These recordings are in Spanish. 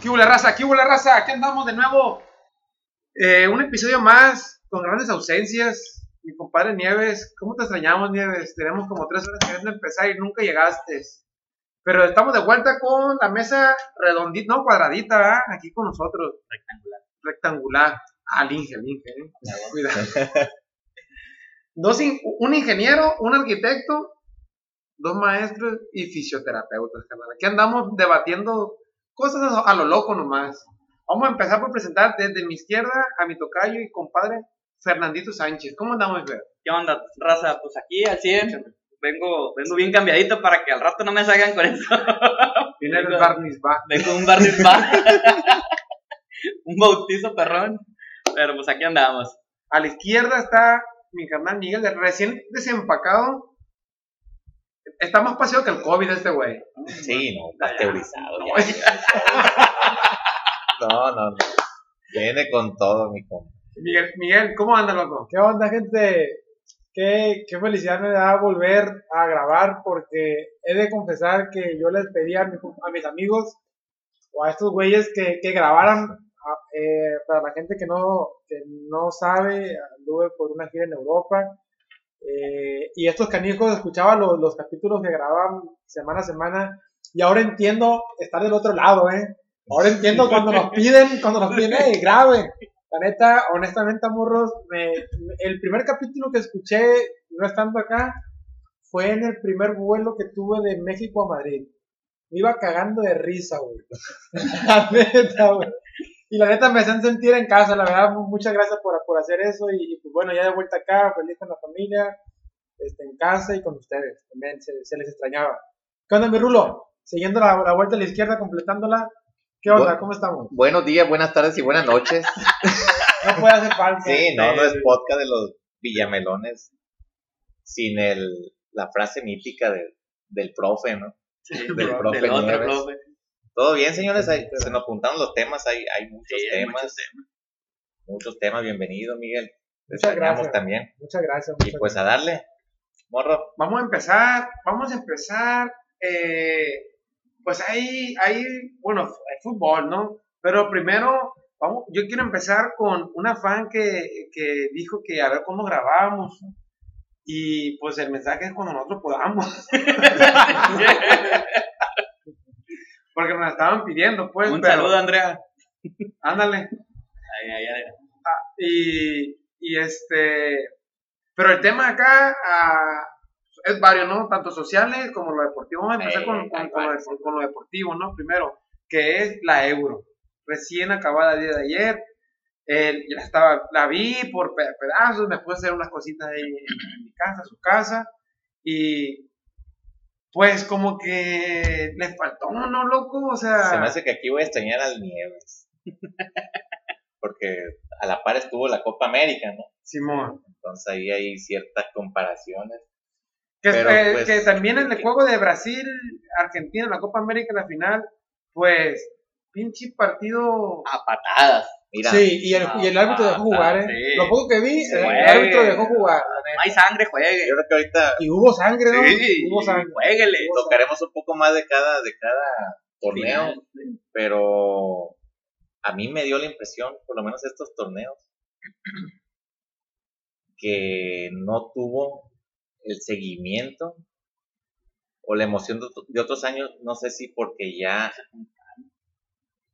¿Qué hubo la raza? ¿Qué hubo la raza? Aquí andamos de nuevo. Eh, un episodio más con grandes ausencias. Mi compadre Nieves, ¿cómo te extrañamos, Nieves? Tenemos como tres horas queriendo empezar y nunca llegaste. Pero estamos de vuelta con la mesa redondita, no cuadradita, ¿verdad? Aquí con nosotros. rectangular. Rectangular. Ah, el Inge, el Inge, ¿eh? Cuidado. Dos in- un ingeniero, un arquitecto, dos maestros y fisioterapeutas. Aquí andamos debatiendo cosas a lo loco nomás. Vamos a empezar por presentar desde mi izquierda a mi tocayo y compadre Fernandito Sánchez. ¿Cómo andamos, Fer? ¿Qué onda, raza? Pues aquí al 100. Vengo, vengo bien cambiadito para que al rato no me salgan con eso. Viene el barniz, va. Vengo un bar spa. un bautizo perrón. Pero pues aquí andamos. A la izquierda está mi carnal Miguel, recién desempacado. Está más paseado que el COVID este güey. Sí, no, pasteurizado ya. No, no, no. Viene con todo, mi compa. Miguel, Miguel, ¿cómo anda, loco? ¿Qué onda, gente? Qué, qué felicidad me da volver a grabar porque he de confesar que yo les pedí a, mi- a mis amigos o a estos güeyes que, que grabaran. a- eh, para la gente que no, que no sabe, anduve por una gira en Europa eh, y estos canijos escuchaban los, los capítulos que grababan semana a semana y ahora entiendo estar del otro lado, ¿eh? Ahora entiendo cuando nos piden, cuando nos piden, hey, graben. La neta, honestamente, morros, me, me- el primer capítulo que escuché, no estando acá, fue en el primer vuelo que tuve de México a Madrid. Me iba cagando de risa, güey. La neta, güey. Y la neta me hacen sentir en casa, la verdad, mu- muchas gracias por, por hacer eso. Y, y, pues bueno, ya de vuelta acá, feliz con la familia, este, en casa y con ustedes. También se, se les extrañaba. ¿Qué onda, mi Rulo? Siguiendo la, la vuelta a la izquierda, completándola. ¿Qué onda? ¿Cómo estamos? Buenos días, buenas tardes y buenas noches. No puede hacer falta. Sí, no, no es podcast de los villamelones sin el, la frase mítica de- del profe, ¿no? Sí, Del profe del otro profe. Todo bien, señores, Ahí se nos juntaron los temas, hay, hay muchos Sí, hay temas, muchos temas. muchos temas, bienvenido, Miguel. Muchas gracias. también. Muchas gracias. Y pues a darle, morro. Vamos a empezar, vamos a empezar, eh, pues hay, hay, bueno, hay fútbol, ¿no? Pero primero, vamos, yo quiero empezar con una fan que, que dijo que a ver cómo grabábamos. Y pues el mensaje es cuando nosotros podamos. Porque nos estaban pidiendo, pues. Un pero- saludo, Andrea. Ándale. Ay, ay, ay. Y, y este, pero el tema acá ah, es varios, ¿no? Tanto sociales como lo deportivo. Vamos a empezar con, con- lo, con deportivo, ¿no? Primero, que es la Euro. Recién acabada el día de ayer. Eh, ya estaba, la vi por pe- pedazos, me puse a hacer unas cositas ahí en mi casa, su casa. Y pues como que le faltó, ¿no, loco? O sea, Se me hace que aquí voy a extrañar al Nieves. Porque a la par estuvo la Copa América, ¿no? Simón. Entonces ahí hay ciertas comparaciones. Que, Pero, eh, pues, que también en el juego de Brasil, Argentina, en la Copa América, en la final, pues, pinche partido. A patadas. Mira, Sí, y el, y el árbitro dejó jugar, ¿eh? Sí. Lo poco que vi, Sí, el árbitro dejó jugar. No hay sangre, juegue. yo creo que ahorita Y hubo sangre, ¿no? Sí, hubo sangre. jueguele. Hubo tocaremos un poco más de cada, de cada torneo, pero a mí me dio la impresión, por lo menos estos torneos, que no tuvo el seguimiento o la emoción de otros años, no sé si porque ya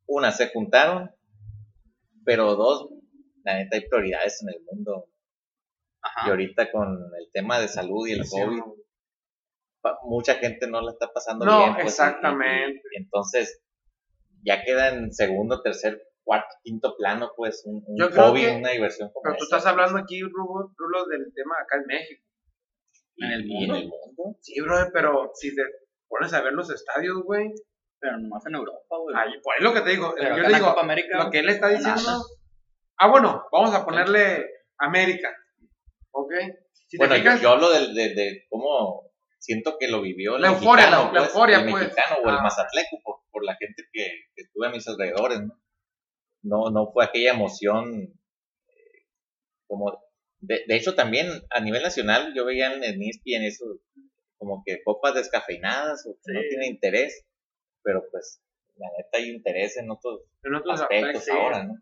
una se juntaron, pero dos, la neta hay prioridades en el mundo y Ajá. ahorita con el tema de salud y el COVID, mucha gente no la está pasando No, bien. pues, y- exactamente. y- y entonces, ya queda en segundo, tercer, cuarto, quinto plano, pues, un, un Yo creo hobby, que- una diversión como Pero tú esa. estás hablando aquí, Rulo, Rulo, del tema acá en México. En el Y en mundo. el mundo. Sí, brother, pero si te pones a ver los estadios, güey. Pero nomás en Europa, güey. Ahí, por ahí lo que te digo. Pero yo le digo, América. lo que él está nada. diciendo. Ah, bueno, vamos a ponerle América. ¿Ok? Si bueno, yo, fijas, yo hablo del- de, de cómo siento que lo vivió el La euforia, mexicano, la- la pues, euforia, el pues. mexicano o el Ah. mazatleco, por, por la gente que, que estuve a mis alrededores, ¿no? No, no fue aquella emoción eh, como... De, de hecho, también a nivel nacional yo veía en el NISPI en eso como que copas descafeinadas o que no Sí. tienen interés, pero pues la neta hay interés en otros En otros aspectos aspectos. ahora, ¿no?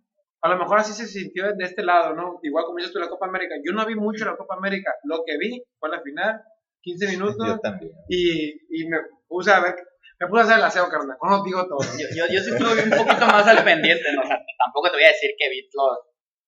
A lo mejor así se sintió de este lado, ¿no? Igual como dices tú la Copa América. Yo no vi mucho la Copa América. Lo que vi fue la final, 15 minutos, Yo también. y, y me puse a ver, me puse a hacer el aseo, carnal. No os digo todo. Yo, yo, yo sí estuve un poquito más al pendiente, ¿no? O sea, tampoco te voy a decir que vi los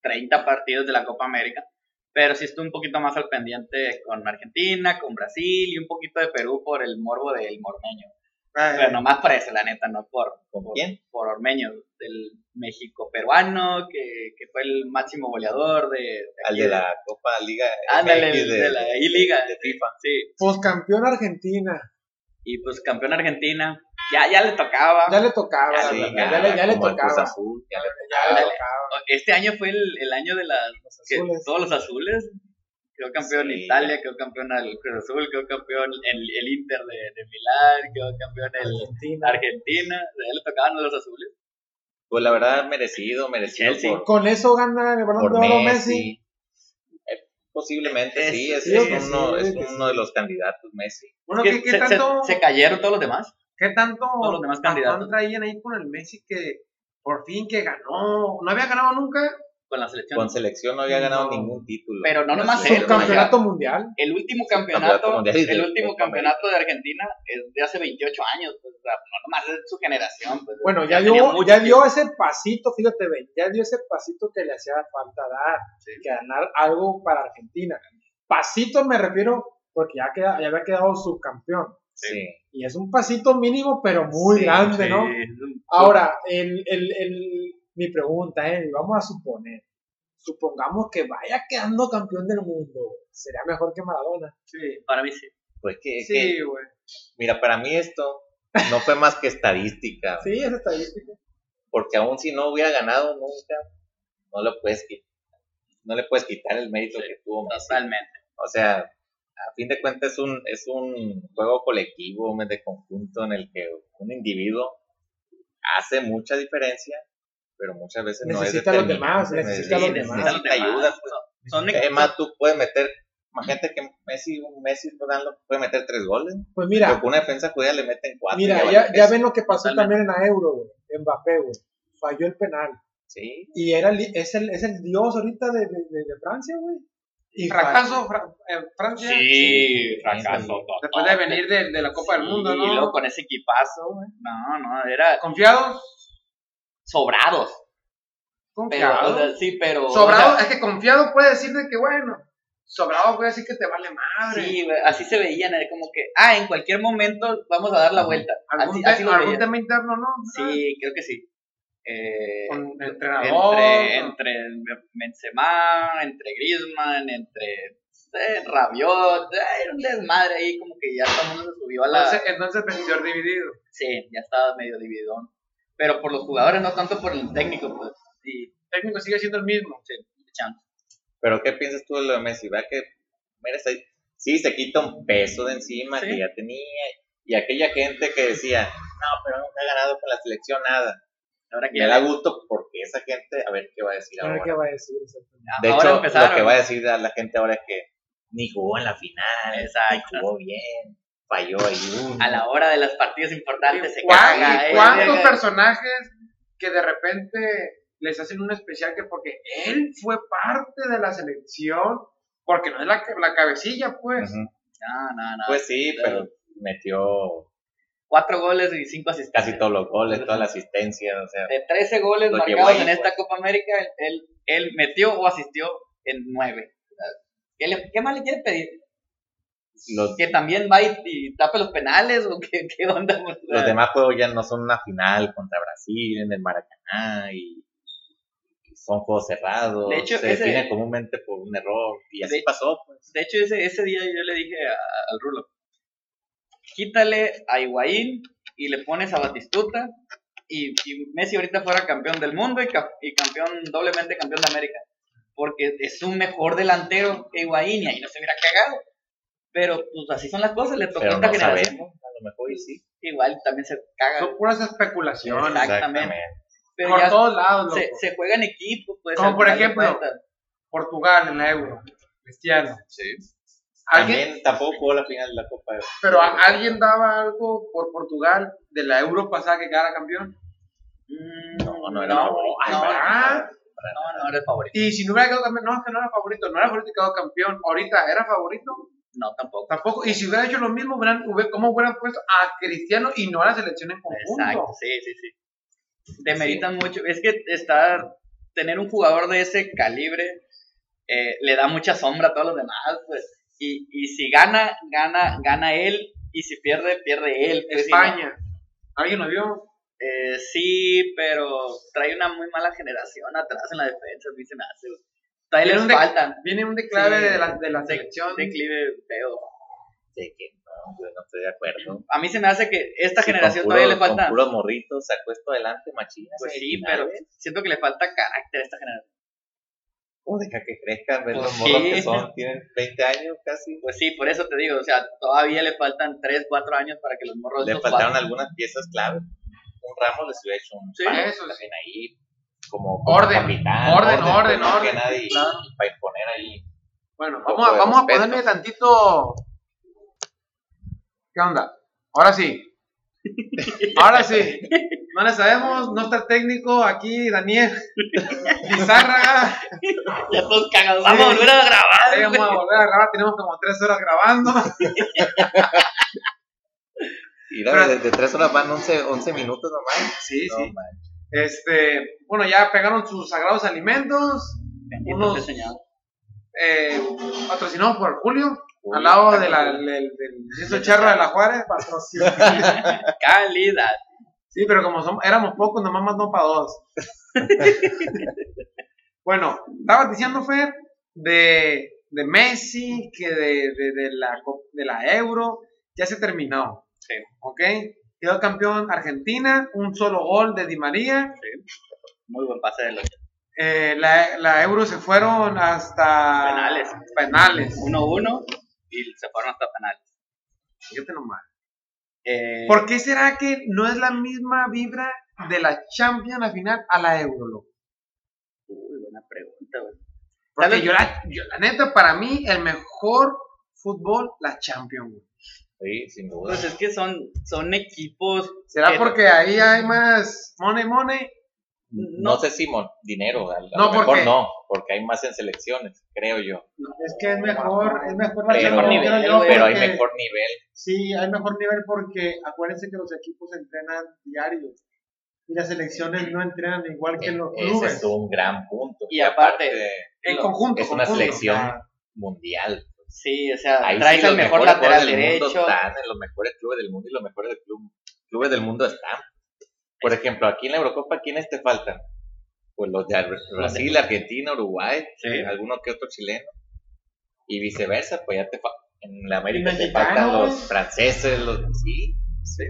30 partidos de la Copa América, pero sí estuve un poquito más al pendiente con Argentina, con Brasil y un poquito de Perú por el morbo del mormeño. Ay, Pero nomás por eso, la neta, no por, ¿Con por, quién? por Ormeño, del México peruano, que, que fue el máximo goleador de, de Al de la Copa Liga. Ándale, de la I-Liga. de FIFA. Sí, Pues campeón Argentina. y pues campeón Argentina, ya, ya le tocaba. Ya le tocaba, Ya sí, ya, ya, le, ya le tocaba. Azul, ya le- Ya le Ándale. tocaba. Este año fue el, el año de las Los que azules. todos los azules. Quedó campeón Sí. Italia, quedó campeón el Cruz Azul, quedó campeón el, el Inter de, de Milán, quedó campeón el Argentina. Argentina. De él le tocaban a los azules. Pues la verdad, merecido, merecido por, Con eso gana el balón por de oro Messi. Eh, Posiblemente Es- sí, es, sí, es sí, uno, sí, es uno de los candidatos Messi. Bueno, ¿qué, qué se, se- tanto, se cayeron todos los demás. qué tanto todos los demás candidatos. traían ahí con el Messi que por fin que ganó? No había ganado nunca. Con la selección. Con selección no había ganado No. ningún título. Pero no nomás Sí, él, Subcampeonato mundial. El último campeonato, de el último campeonato de Argentina es de hace 28 años, pues, o sea, no nomás es su generación. Pues, Bueno, ya, dio, ya dio ese pasito, fíjate, Ben, ya dio ese pasito que le hacía falta dar, que ganar algo para Argentina. Pasito me refiero porque ya, queda, ya había quedado subcampeón. Sí. Y es un pasito mínimo, pero muy Sí, grande, sí, ¿no? Ahora, el, el, el, mi pregunta es, vamos a suponer, supongamos que vaya quedando campeón del mundo, ¿sería mejor que Maradona? Sí, Para mí sí. Pues que, que- sí, güey. mira, para mí esto no fue más que estadística. Sí, es estadística. Porque aún si no hubiera ganado nunca, no le puedes quitar, no le puedes quitar el mérito Sí, que tuvo Messi. Totalmente. O sea, a fin de cuentas es un, es un juego colectivo, de conjunto en el que un individuo hace mucha diferencia, pero muchas veces no es Necesita a los demás, necesita a los necesita demás. necesita ayuda. pues. Son Además, tú puedes meter, imagínate que Messi, un Messi Ronaldo puede meter tres goles, Pues pero mira, con una defensa judía le meten cuatro. mira, ya, ya ven lo que pasó Totalmente. también en la Euro, güey, Mbappé, güey, falló el penal. Sí, Y era el- es, el, es el dios ahorita de, de, de- de Francia, güey. Y Fracaso Fra- en Francia. Sí, fracaso. Después de venir de, de la Copa del Mundo, Y luego ¿no? con ese equipazo, güey. No, no, era Confiados. Sobrados. Pero, Confiados. o sea, sí, pero. Sobrado, o sea, es que confiado puede decir de que, bueno, sobrado puede decir que te vale madre. sí, así se veían, como que, ah, en cualquier momento vamos a dar la vuelta. ¿Algún, Así, te- así algún tema interno, no? Sí, creo que sí. Eh, Con el entrenador. entre, entre Benzema, entre Griezmann, entre eh, Rabiot, era un desmadre ahí, como que ya todo el mundo se subió a la... Entonces, entonces dividido. Sí, ya estaba medio dividido. Pero por los jugadores, no tanto por el técnico, pues. Sí, El técnico sigue siendo el mismo. sí, chance. pero ¿qué piensas tú de lo de Messi? ¿Verdad que, mira, está- sí, se quita un peso de encima Sí. que ya tenía, y aquella gente que decía, no, pero nunca ha ganado con la selección nada. Ahora que Me da gusto porque esa gente, a ver qué va a decir ahora. qué va a decir. exactamente. De ahora hecho, empezaron. lo que va a decir a la gente ahora es que ni jugó en la final, Exacto. ni jugó bien, falló ahí uno. A la hora de los partidos importantes se ¿Cuán- caga. eh, ¿Cuántos eh, personajes que de repente les hacen un especial que porque él fue parte de la selección, porque no es la, la cabecilla, pues. No, no, no. Pues sí, pero metió Cuatro goles y cinco asistencias. casi todos los goles, toda la asistencia, o sea, De 13 goles marcados ahí, en esta pues. Copa América, él, él metió o asistió en nueve. ¿Qué, le- qué más le quiere pedir? Los, ¿Que también va y, y tape los penales o qué, qué onda? O sea, los demás juegos ya no son una final contra Brasil en el Maracaná y, son juegos cerrados, De hecho, se ese- definen comúnmente por un error y así De- pasó, pues. De hecho, ese, ese día yo le dije a- al Rulo, quítale a Higuaín y le pones a Batistuta y, y Messi ahorita fuera campeón del mundo y campeón, doblemente campeón de América. Porque es un mejor delantero que Higuaín y ahí no se hubiera cagado. Pero pues así son las cosas, le tocó Pero esta no generación. sabemos, a lo mejor y sí. Igual también se caga. Son puras especulaciones. Exactamente. Pero Por ya todos lados, loco. se, se juega en equipo, pues. Como por ejemplo. Portugal en la Euro. Cristiano. Sí. ¿Alguien? También tampoco jugó la final de la Copa Euro. Pero ¿a- ¿alguien daba algo por Portugal de la Euro pasada que quedara campeón? Mm, No, no era no, favorito. no, ¿verdad? no, no era el favorito. Y si no hubiera quedado campeón, no, es que no era favorito, no era favorito y quedó campeón. Ahorita, ¿era favorito? No, tampoco. Tampoco. Y si hubiera hecho lo mismo, hubieran, hubiera- ¿cómo hubieran puesto a Cristiano y no a la selección en conjunto? Exacto, sí, sí, sí. Demeritan mucho. Es que estar, tener un jugador de ese calibre eh, le da mucha sombra a todos los demás, pues. Y, y si gana, gana, gana él. Y si pierde, pierde él. pues, si no- España. ¿Alguien lo vio? Eh, sí, pero trae una muy mala generación atrás en la defensa, se me hace. Todavía Viene les un faltan. Viene un declave Sí. de, la, de la selección. Declive feo. De que no, yo no estoy de acuerdo. A mí se me hace que esta Sí, generación todavía le falta. Con puros morritos, sacó esto adelante, machinas. Pues sí, pero siento que le falta carácter a esta generación. O deja que crezcan, ver Pues los morros sí. que son, tienen 20 años casi. Pues sí, por eso te digo, o sea, todavía le faltan 3, 4 años para que los morros Le faltaron pasen. algunas piezas clave. Un Ramos les hubiera hecho un Sí, palo eso sí. también ahí. Como, como Orden, capitán, orden, pues, orden, más orden, y claro. para imponer ahí. Bueno, vamos a, vamos a ponerle tantito. ¿Qué onda? Ahora sí. Ahora sí. No le sabemos, no está el técnico aquí, Daniel Lizárraga. Ya todos cagados. Sí. Vamos a volver a grabar. Vamos a güey. volver a grabar, tenemos como tres horas grabando. Y Pero- dale, de, de tres horas van 11, 11 minutos nomás. Sí, No, sí. manches. Este, bueno, ya pegaron sus sagrados alimentos, Bendito Unos- eh, patrocinados por Julio, Uy, al lado de la, del, del, del charro de la Juárez. Calidad. Sí, pero como éramos pocos, nomás mandó para dos. bueno, estabas diciendo, Fer, de, de Messi, que de, de, de la, de la Euro, ya se terminó. Sí. ¿Ok? Quedó campeón Argentina, un solo gol de Di María. Muy buen pase de los Eh, la, la Euro se fueron hasta Penales. penales. 1-1 y se fueron hasta penales. Fíjate nomás. Eh, ¿Por qué será que no es la misma vibra de la Champions a final a la Euro? loco? Uy, buena pregunta, güey. Porque yo la, yo la neta, para mí, el mejor fútbol, la Champions. güey. Sí, sin duda. Pues es que son, son equipos. ¿Será que- porque ahí hay más money, money? no, no- sé si mon- dinero, a, No, lo mejor porque- no, porque hay más en selecciones, creo yo. Es que es mejor, es mejor la Pero, mejor nivel, pero hay mejor nivel. Sí, hay mejor nivel porque acuérdense que los equipos entrenan diarios y las selecciones no entrenan igual que los Ese clubes. es un gran punto. Y aparte, En conjunto. es una conjunto. selección mundial. Sí, o sea, Ahí traes sí, al mejor lateral jugadores del mundo derecho. están en los mejores clubes del mundo y los mejores del club, clubes del mundo están. Por ejemplo, aquí en la Eurocopa, ¿quiénes te faltan? Pues los de Brasil, Argentina, Uruguay, Sí. alguno que otro chileno. Y viceversa, pues ya te fa- en la América te mexicanos. faltan los franceses, los sí, Sí.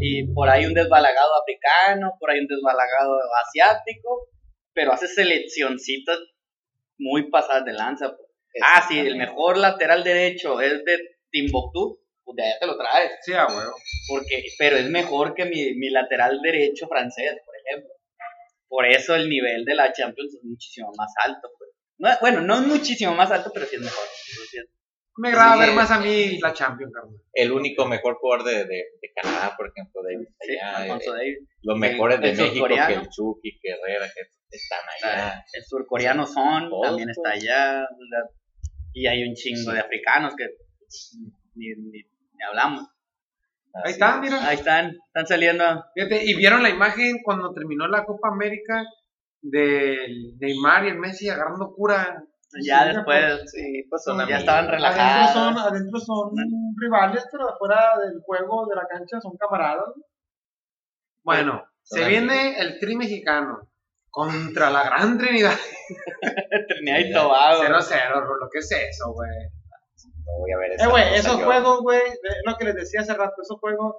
Y por ahí un desbalagado africano, por ahí un desbalagado asiático, pero hace seleccioncitas muy pasadas de lanza. pues. Ah, sí, el mejor lateral derecho es de Timbuktu, pues de allá te lo traes. Sí, a huevo. Porque, pero es mejor que mi, mi lateral derecho francés, por ejemplo. Por eso el nivel de la Champions es muchísimo más alto. Pues. No, bueno, no es muchísimo más alto, pero sí es mejor. Sí es- Me agrada Sí, ver más a mí la Champions, carnal. El único mejor jugador de, de, de Canadá, por ejemplo, David. Sí, allá, Alfonso eh, los el- mejores de el México, que el Chucky, que Herrera, que están allá. El surcoreano Son también está pues. allá. Y hay un chingo Sí. de africanos que ni, ni- ni hablamos. Ahí Así está, es. mira. Ahí están, están saliendo. Fíjate, y vieron la imagen cuando terminó la Copa América del Neymar y el Messi agarrando cura. Ya Sí, después Sí, pues son ya estaban Adentro relajados. son, adentro son rivales, pero afuera del juego, de la cancha, son camaradas. Bueno, se amigos. viene el tri mexicano contra la Gran Trinidad. Trinidad y Tobago. 0-0, Rulo, ¿qué es eso, güey? No voy a ver Eh, esa güey, esos juegos, güey, es lo que les decía hace rato, esos juegos,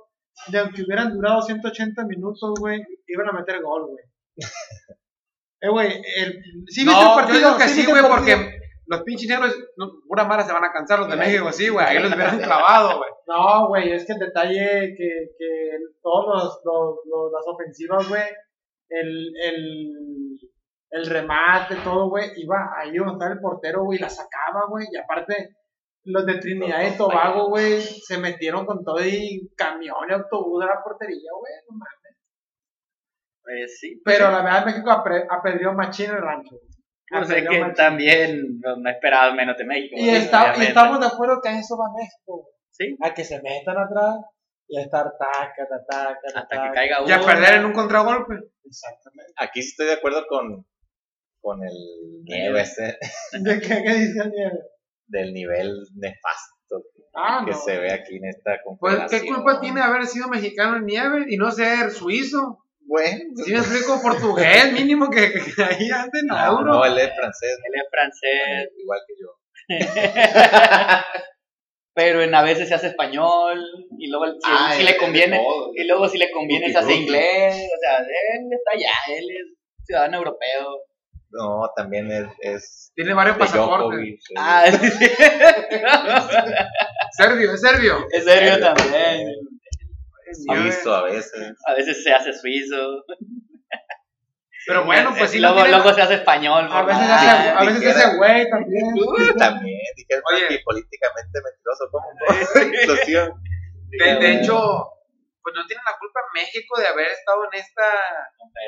de aunque hubieran durado 180 minutos, güey, iban a meter gol, güey. eh, güey, el... ¿sí viste el no, partido? yo digo que sí, güey, porque los pinches negros, no, pura mala se van a cansar los de México, sí, güey, ahí los hubieran clavado, güey. No, güey, es que el detalle que, que todos los, los, los- las ofensivas, güey, el, el, el remate, todo, güey, iba ahí donde estaba el portero, güey, la sacaba, güey, y aparte los de Trinidad y Tobago, güey, se metieron con todo y camión y autobús a la portería, güey, no mames. Eh, sí. Pero la verdad, México apedreó machín el rancho. güey. Pues es Apedreó que machín. también no, no esperaba menos de México. Y, ¿no? está- y estamos de acuerdo que a eso va México. Sí, A que se metan atrás y a estar taca, taca, taca, hasta taca. que caiga uno. Y a perder en un contragolpe. Exactamente. Aquí sí estoy de acuerdo con, con el nieve ese, ¿De qué, qué dice el nieve? del nivel nefasto Ah, que no. se ve aquí en esta Pues. ¿qué culpa tiene haber sido mexicano en nieve y no ser suizo? Bueno, Si me explico portugués, mínimo que, que- ahí anden a no, no, él es francés, Él es francés, igual que yo. pero en a veces se hace español y luego si, Ah, si es le conviene y luego si le conviene se hace inglés, o sea, él está allá, él es ciudadano europeo. No, también es, es Tiene varios pasaportes. Ah, sí. Serbio, es serbio. es serio también. suizo a veces. A veces se hace suizo. Pero bueno, pues sí y lo luego, luego se hace español. A veces hace, a veces hace güey también. Uh, también, dije, es Oye. que políticamente mentiroso, ¿cómo? Inclusión. De, de hecho, pues no tiene la culpa México de haber estado en esta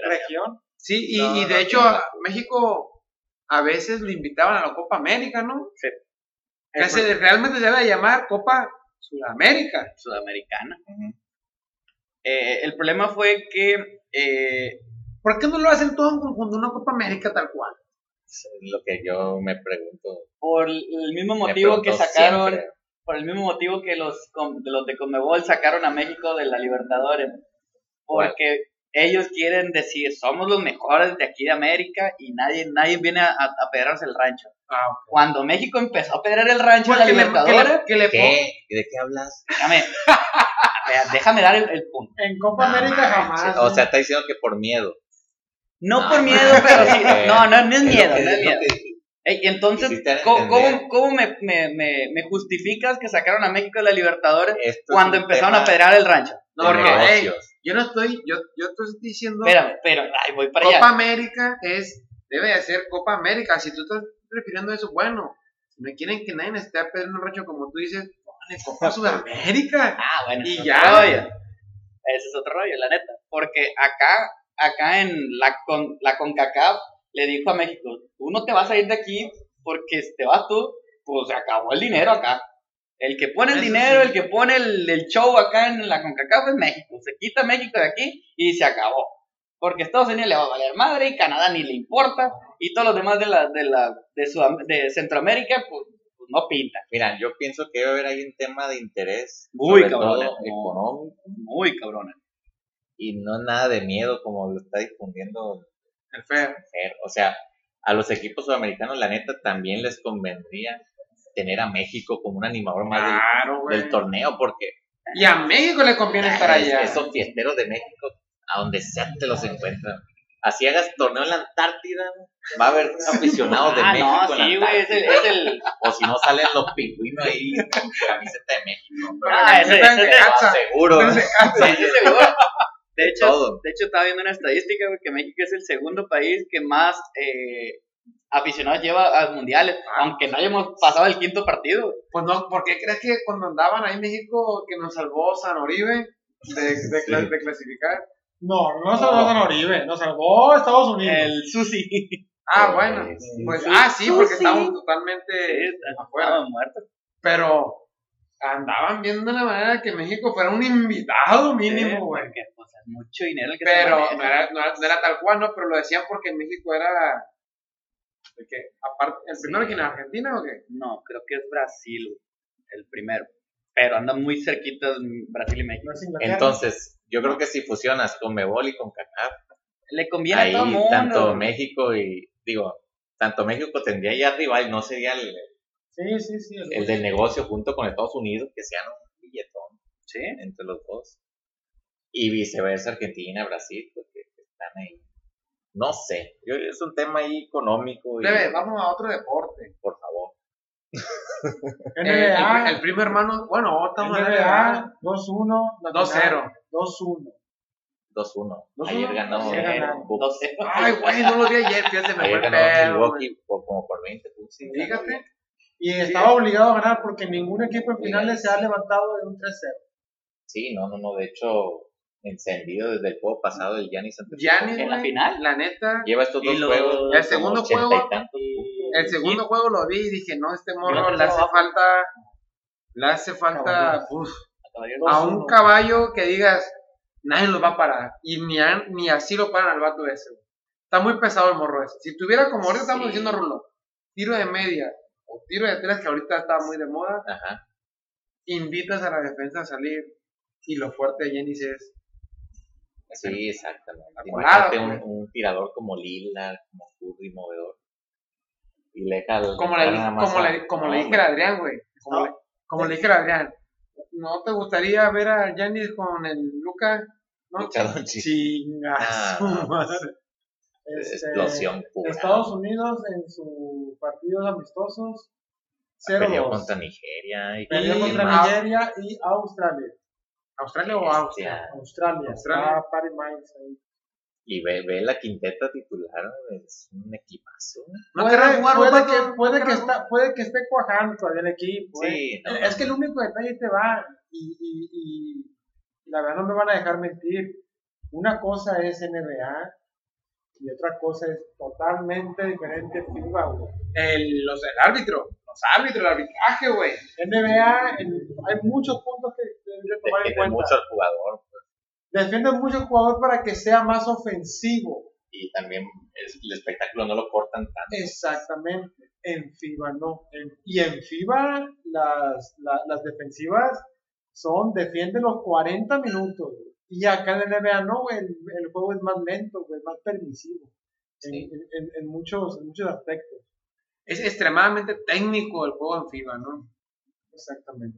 región. Sí, y, No, y de no hecho, México a veces lo invitaban a la Copa América, ¿no? Sí. Que se realmente se debe llamar Copa Sudamérica. Sudamericana. Eh, el problema fue que eh, ¿Por qué no lo hacen todo en conjunto, una Copa América tal cual? Es lo que yo me pregunto. por el mismo motivo que sacaron, siempre. por el mismo motivo que los, de los de Conmebol sacaron a México de la Libertadores, porque ellos quieren decir, somos los mejores de aquí de América y nadie, nadie viene a, a, a pedrarse el rancho. Ah, Cuando México empezó a pedrar el rancho en la que le, que Libertadores, le- que le ¿Qué? ¿De qué hablas? déjame, déjame dar el, el punto. En Copa No América manches. jamás. O sea, está diciendo que por miedo. No No, por miedo, pero sí, no, no, no es miedo, no es miedo. Ey, entonces, ¿cómo, cómo- cómo me, me, me, me justificas que sacaron a México de la Libertadores esto cuando empezaron a pedrar el rancho? No, no, ey, yo no estoy, yo, yo estoy diciendo Espérame, pero, ay, voy para Copa allá. América es, debe de ser Copa América. Si tú estás refiriendo a eso, bueno, si no quieren que nadie esté a pedir un rancho como tú dices, ponle Copa Sudamérica. Ah, bueno, Y ya. otro rollo. Ese es otro rollo, la neta. Porque acá, acá en la, con, la CONCACAF le dijo a México, tú no te vas a ir de aquí porque te vas tú, pues se acabó el dinero acá. El que pone el dinero, sí. el que pone el, el show acá en la CONCACAF es México. Se quita México de aquí y se acabó. Porque Estados Unidos le va a valer madre y Canadá ni le importa y todos los demás de la de la de, Sudam- de Centroamérica pues, pues no pinta. Mira, yo pienso que debe haber ahí un tema de interés, Muy cabrón, no. económico, Muy cabrona. Y no nada de miedo como lo está difundiendo El. Fer. O sea, a los equipos sudamericanos, la neta, también les convendría tener a México como un animador más del- Claro, güey. del, torneo, porque Y a México le conviene estar es- allá. esos fiesteros de México, a donde sea te los encuentran. Así hagas torneo en la Antártida, va a haber aficionados de ah, México no, en la sí, güey, es el, es el, O si no salen los pingüinos ahí con camiseta de México. Ah, ese- ese. Seguro. Seguro. De hecho, Todo. de hecho, estaba viendo una estadística güey, que México es el segundo país que más eh, aficionados lleva a mundiales, aunque no hayamos pasado el quinto partido. Pues no, ¿por qué crees que cuando andaban ahí en México que nos salvó San Oribe de, de, cla- de clasificar? No, no nos salvó San Oribe, nos salvó Estados Unidos. El Susi. Ah, bueno. Sí, Pues, sí. ah, sí, porque Sí. estábamos totalmente afuera. Estaba muerto. Pero andaban viendo la manera que México fuera un invitado mínimo, Sí, güey. porque pues es mucho dinero el que Pero no era, no, era, no era tal cual, ¿no? Pero lo decían porque México era. ¿De qué? Aparte, ¿El primero que en Argentina o qué? No, creo que es Brasil, el primero. Pero andan muy cerquitas Brasil y México. No. Entonces, yo creo que si fusionas con Mebol y con CACAF, Le conviene ahí a todo el mundo. tanto México y, digo, tanto México tendría ya rival, no sería el, Sí, sí, sí. el- el del negocio junto con Estados Unidos, que sean un billetón Sí. entre los dos. Y viceversa, Argentina, Brasil, porque están ahí. No sé, yo, es un tema ahí económico y, Bebé, vamos a otro deporte. por favor. El, el, el primo hermano, bueno, estamos en NBA. NBA 2-1. la 2-0. final, 2-1. 2-1. 2-1. Ayer ganó. Ay, güey, no lo vi ayer, fíjate, me fue Ayer ganó. Milwaukee por, como por 20 puntos. Fíjate. Y estaba obligado a ganar porque ningún equipo en finales se ha levantado de un 3-0. Sí, no, no, no. De hecho, encendido desde el juego pasado el Giannis Giannis, En la güey, final. la neta, Lleva estos dos lo- juegos. el segundo 80 juego- y el segundo juego lo vi y dije, no, este morro no le hace falta, le hace falta, uf, a un caballo que digas, nadie lo va a parar. Y ni, a- ni así lo paran al vato ese. güey. Está muy pesado el morro ese. Si tuviera como ahorita estamos diciendo, Rulo, tiro de media o tiro de tres, que ahorita está muy de moda, Ajá. invitas a la defensa a salir. Y lo fuerte de Jenny es, Sí, exactamente. Imagínate un, un tirador como Lila, como Curry, movedor. Y le deja el- como, le, como, a- le, como no, le dije a Adrián, güey. Como, No. le, como le dije a Adrián. ¿No te gustaría ver a Janis con el Luca? ¿No? Ah, madre. Es Este, Explosión pura. Estados Unidos en sus partidos amistosos Perdió 0-2. contra Nigeria. Y Perdió Y- contra Ah. Nigeria y Australia. ¿Australia o. Austria? Australia. Australia. Patty Miles ahí. Y ve, ve la quinteta titular, es un equipazo. ¿No puede, querrá jugar puede que, puede, ¿No que está, puede que esté cuajando todavía el equipo. ¿eh? Sí, no, Es que el único detalle te va, y, y, y la verdad no me van a dejar mentir. Una cosa es NBA y otra cosa es totalmente diferente FIBA, güey. El, los, el árbitro. Los árbitros, el arbitraje, güey. NBA, en- hay muchos puntos que debería tomar en defiende cuenta. mucho al jugador. pues, Defiende mucho al jugador para que sea más ofensivo. y también es- el espectáculo no lo cortan tanto. Exactamente. En FIBA no. En- y en FIBA las, la- las defensivas son, defiende los 40 minutos. güey. Y acá en el NBA no, güey, el, el juego es más lento, güey, más permisivo. En, Sí. en- en- en muchos, en muchos aspectos. Es extremadamente técnico el juego en FIBA, ¿no? Exactamente.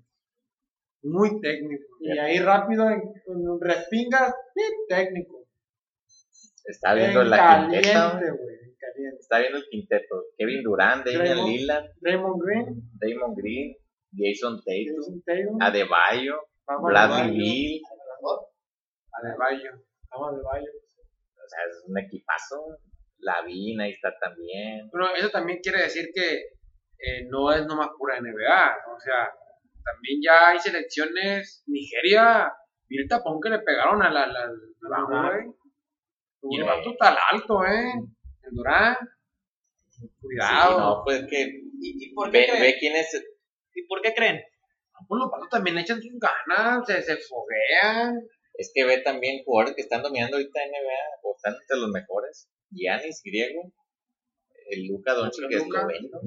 Muy técnico. Y ahí rápido, en, en técnico. Está viendo En la caliente, quinteta. güey, en caliente. Está viendo el quinteto. Kevin Durant, Damian. Lillard, Draymond Green, Damon Green, Jason Tatum, Jason Tatum, Adebayo, Bradley Adebayo, Beal. Adebayo. O sea, es un equipazo. Lavin ahí está también. Bueno, eso también quiere decir que eh, no es nomás pura NBA. O sea, también ya hay selecciones. Nigeria, vi el tapón que le pegaron a la, la, la- güey. Y el vato está alto, ¿eh? El Durán. Cuidado. Sí, no, pues que ¿Y, y por qué ve, creen? ve quién es. ¿Y por qué creen? Pues los vatos también le echan sus ganas, se, se foguean. Es que ve también jugadores que están dominando ahorita NBA o están entre los mejores. Giannis, griego. El Luka Doncic, que es esloveno.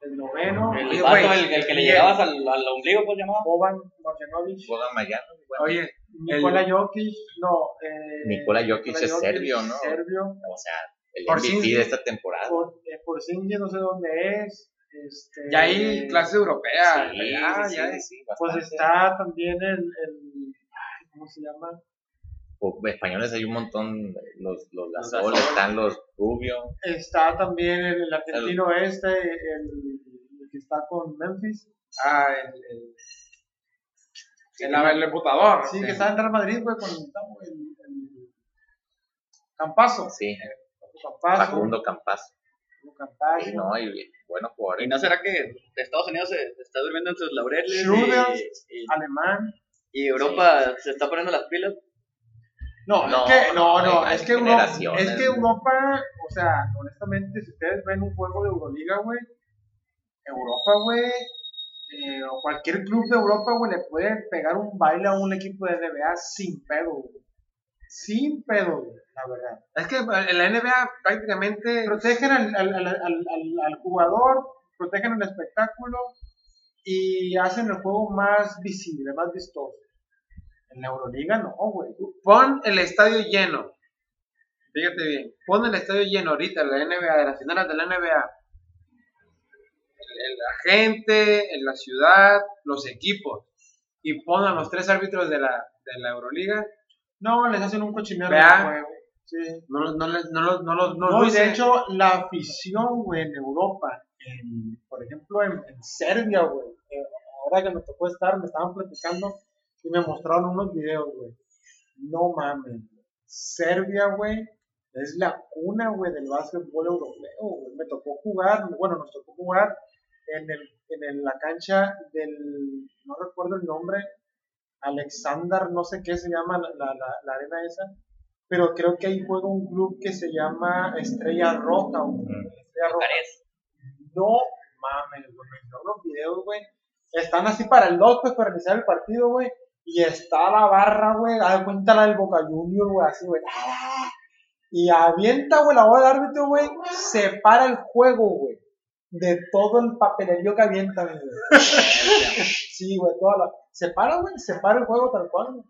El noveno, El, Oye, vato, el, el que le llegabas al, al ombligo, pues llamaba. Boban Marjanovic, Bogan Mayano. bueno, Oye, Nikola Jokic, no. Eh, Nikola Jokic es serbio, ¿no? Serbio. O sea, el Por MVP de esta temporada. Por, eh, no sé dónde es. Este, ya hay clase europea. Sí, ya, sí, ya. sí, sí, Pues está también el. el ¿Cómo se llama? Po- españoles hay un montón, los, los Los Gasol, Gasol. están los Rubio, Está también el, el argentino este, el, el que está con Memphis. Ah, el, el, el, el emputador. Sí, que está en Real Madrid, güey, con el, el Campazo. sí, Campazo. Facundo Campas. Campazo. Y no, y buenos ¿Y jugadores. no será que Estados Unidos se está durmiendo en sus laureles Schroeder. y, y- Alemán. Y Europa se está poniendo las pilas? No, No, es que, no, no, es que Europa, generaciones, es que. Europa, o sea, honestamente, si ustedes ven un juego de Euroliga, güey, Europa, güey, eh, o cualquier club de Europa, güey, le puede pegar un baile a un equipo de NBA sin pedo, güey. Sin pedo, güey, la verdad. Es que en la NBA prácticamente. Protegen al, al, al, al, al- al jugador, protegen el espectáculo y hacen el juego más visible, más vistoso. En la Euroliga no, güey. Pon el estadio lleno. Fíjate bien. Pon el estadio lleno ahorita la NBA, de las finales de la NBA. La gente, en la ciudad, los equipos. Y pon a los tres árbitros de la, de la Euroliga. No, les hacen un cochinero de juego. Sí. No, los- no, les- no, los- no, los- no No, y de hecho, la afición, güey, en Europa, en- por ejemplo, en, en Serbia, güey, eh, ahora que me tocó estar, me estaban platicando y me mostraron unos videos, güey. No mames. Serbia, güey, es la cuna, güey, del básquetbol europeo, güey. Me tocó jugar, bueno, nos tocó jugar en, el, en el- la cancha del, no recuerdo el nombre, Alexander, no sé qué se llama la, la, la- la arena esa, pero creo que ahí juega un club que se llama Estrella Roja. güey. Estrella Roja. No mames, güey. Me unos videos, güey. Están así para el 2, pues, para iniciar el partido, güey. Y está la barra, güey. Da cuenta la del Boca Junior, güey, así, güey. ¡Ah! Y avienta, güey, la bola del árbitro, güey. Se para el juego, güey. De todo el papelerío que avientan, güey. Sí, güey, toda la. Se para, güey. Se para el juego tal cual, güey.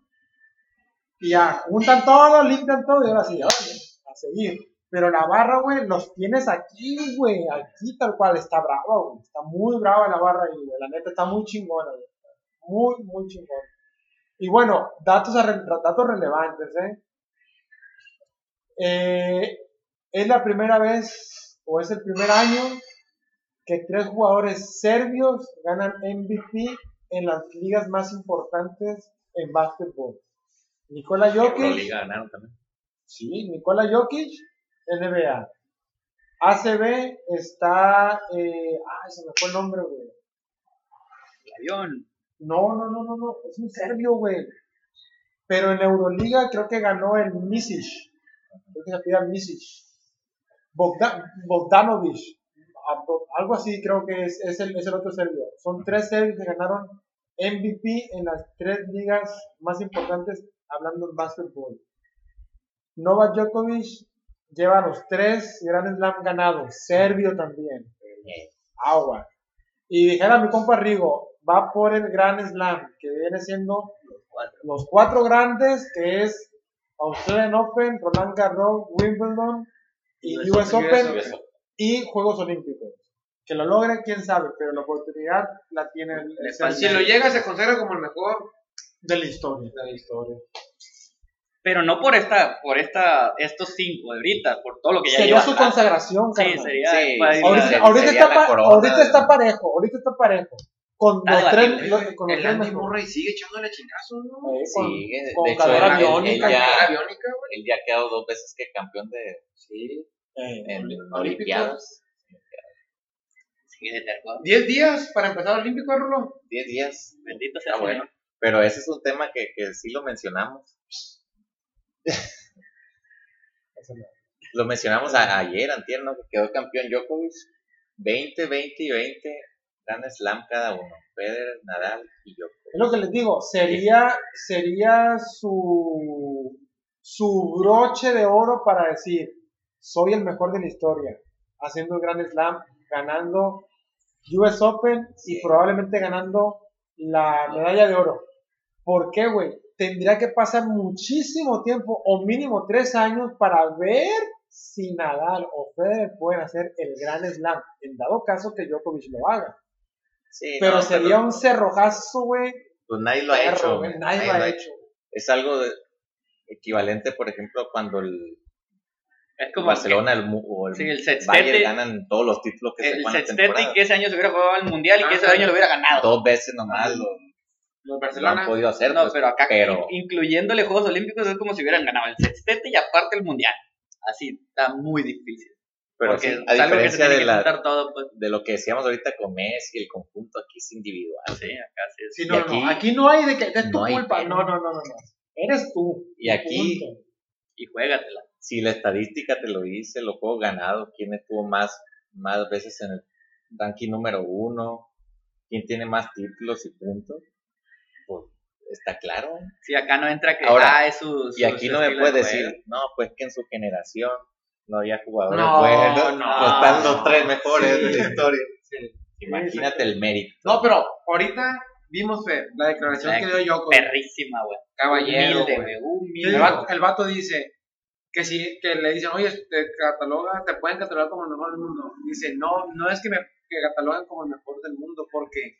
Y ya, juntan todo, limpian todo y ahora sí, a seguir. Pero la barra, güey, los tienes aquí, güey, aquí tal cual, está brava, güey. Está muy brava la barra ahí, güey. La neta está muy chingona, güey. Muy, muy chingona. Y bueno, datos, datos relevantes, ¿eh? Eh, Es la primera vez, o es el primer año, que tres jugadores serbios ganan MVP en las ligas más importantes en básquetbol. Nikola Jokic, ganaron también. Sí, Nikola Jokic, NBA. ACB está. Eh, ay, se me fue el nombre, güey. El avión. No, no, no, no, no. Es un serbio, güey. Pero en Euroliga creo que ganó el Misic. Creo que se pide Misic. Bogdan, Bogdanovic. Algo así creo que es, es, el, es el otro serbio. Son tres serbios que ganaron MVP en las tres ligas más importantes hablando en básquetbol. Novak Djokovic lleva los tres Grand Slam ganados. Serbio también. Agua. Y dijera mi compa Rigo, va por el Grand Slam, que viene siendo los cuatro grandes, que es Australian Open, Roland Garros, Wimbledon y US US Open, y Juegos Olímpicos. Que lo logre, quién sabe, pero la oportunidad la tiene el, el Si lo llega, se considera como el mejor de la historia. de la historia. Pero no por esta, por esta, estos cinco de ahorita, por todo lo que ya Sería lleva su atrás. consagración, Sí, sería Sí, Ahorita, sería- ahorita sería está, la pa- corona ahorita está parejo, ahorita está parejo. Con Está los tres, debatible. los- con los El tres Andy. Murray sigue echándole chingazos, ¿no? Con- Sigue, con de hecho, cadera él, biónica, ya, él ya ha quedado dos veces que campeón de Sí. eh, en. Olimpiadas. Sí, de terco. 10 días para empezar el Olímpico, Rulo. 10 días. Bendito sea el bueno. Pero ese es un tema que, que sí lo mencionamos. Lo mencionamos a- ayer, antier, ¿no? Que quedó campeón Djokovic. 20, 20 y 20 Grand Slam cada uno. Federer, Nadal y Djokovic. Es lo que les digo, sería, sería su, su broche de oro para decir, soy el mejor de la historia, haciendo el Grand Slam, ganando US Open y probablemente ganando la medalla de oro. ¿Por qué, güey? Tendría que pasar muchísimo tiempo, o mínimo tres años, para ver si Nadal o Federer pueden hacer el Grand Slam, en dado caso que Djokovic lo haga. Sí, Pero no, sería un cerrojazo, güey, Pues nadie lo ha perro, hecho. güey. nadie lo ha hecho. Es algo de- equivalente, por ejemplo, cuando el Es como Barcelona el, mu- o el, Sí, el. Bayern ganan todos los títulos que que se el sextete que ese año se hubiera jugado al mundial y que ese Ajá. año lo hubiera ganado. Dos veces nomás lo, Los lo han Barcelona. podido hacer. No, pues, pero acá, pero- in- incluyéndole Juegos Olímpicos, es como si hubieran ganado el sextete y aparte el mundial. Así, está muy difícil. Pero porque sí, es a que se diferencia tiene de, que la, todo, pues. de lo que decíamos ahorita con Messi, el conjunto aquí es individual. Sí, acá sí es. Sí, no, aquí- no, aquí no hay de que es tu no hay culpa. No, no, no, no, no. Eres tú. Y aquí, Punto. Y juégatela. si la estadística te lo dice, los juegos ganados, quién estuvo más, más veces en el ranking número uno, quién tiene más títulos y puntos, pues está claro. Sí, acá no entra que Ahora, ah, es su, Y aquí su no me estilo puedes de decir, no, pues que en su generación no había jugadores No, buenos, no, no están los tres mejores Sí. de la historia. Sí. Imagínate el mérito. No, pero ahorita vimos, Fer, la declaración La que dio Djokovic. Perrísima, güey. Caballero, Humilde, güey. güey. El Humilde. vato, el vato dice que si que le dicen, oye, te cataloga, te pueden catalogar como el mejor del mundo. Dice, no, no es que me que catalogan como el mejor del mundo, porque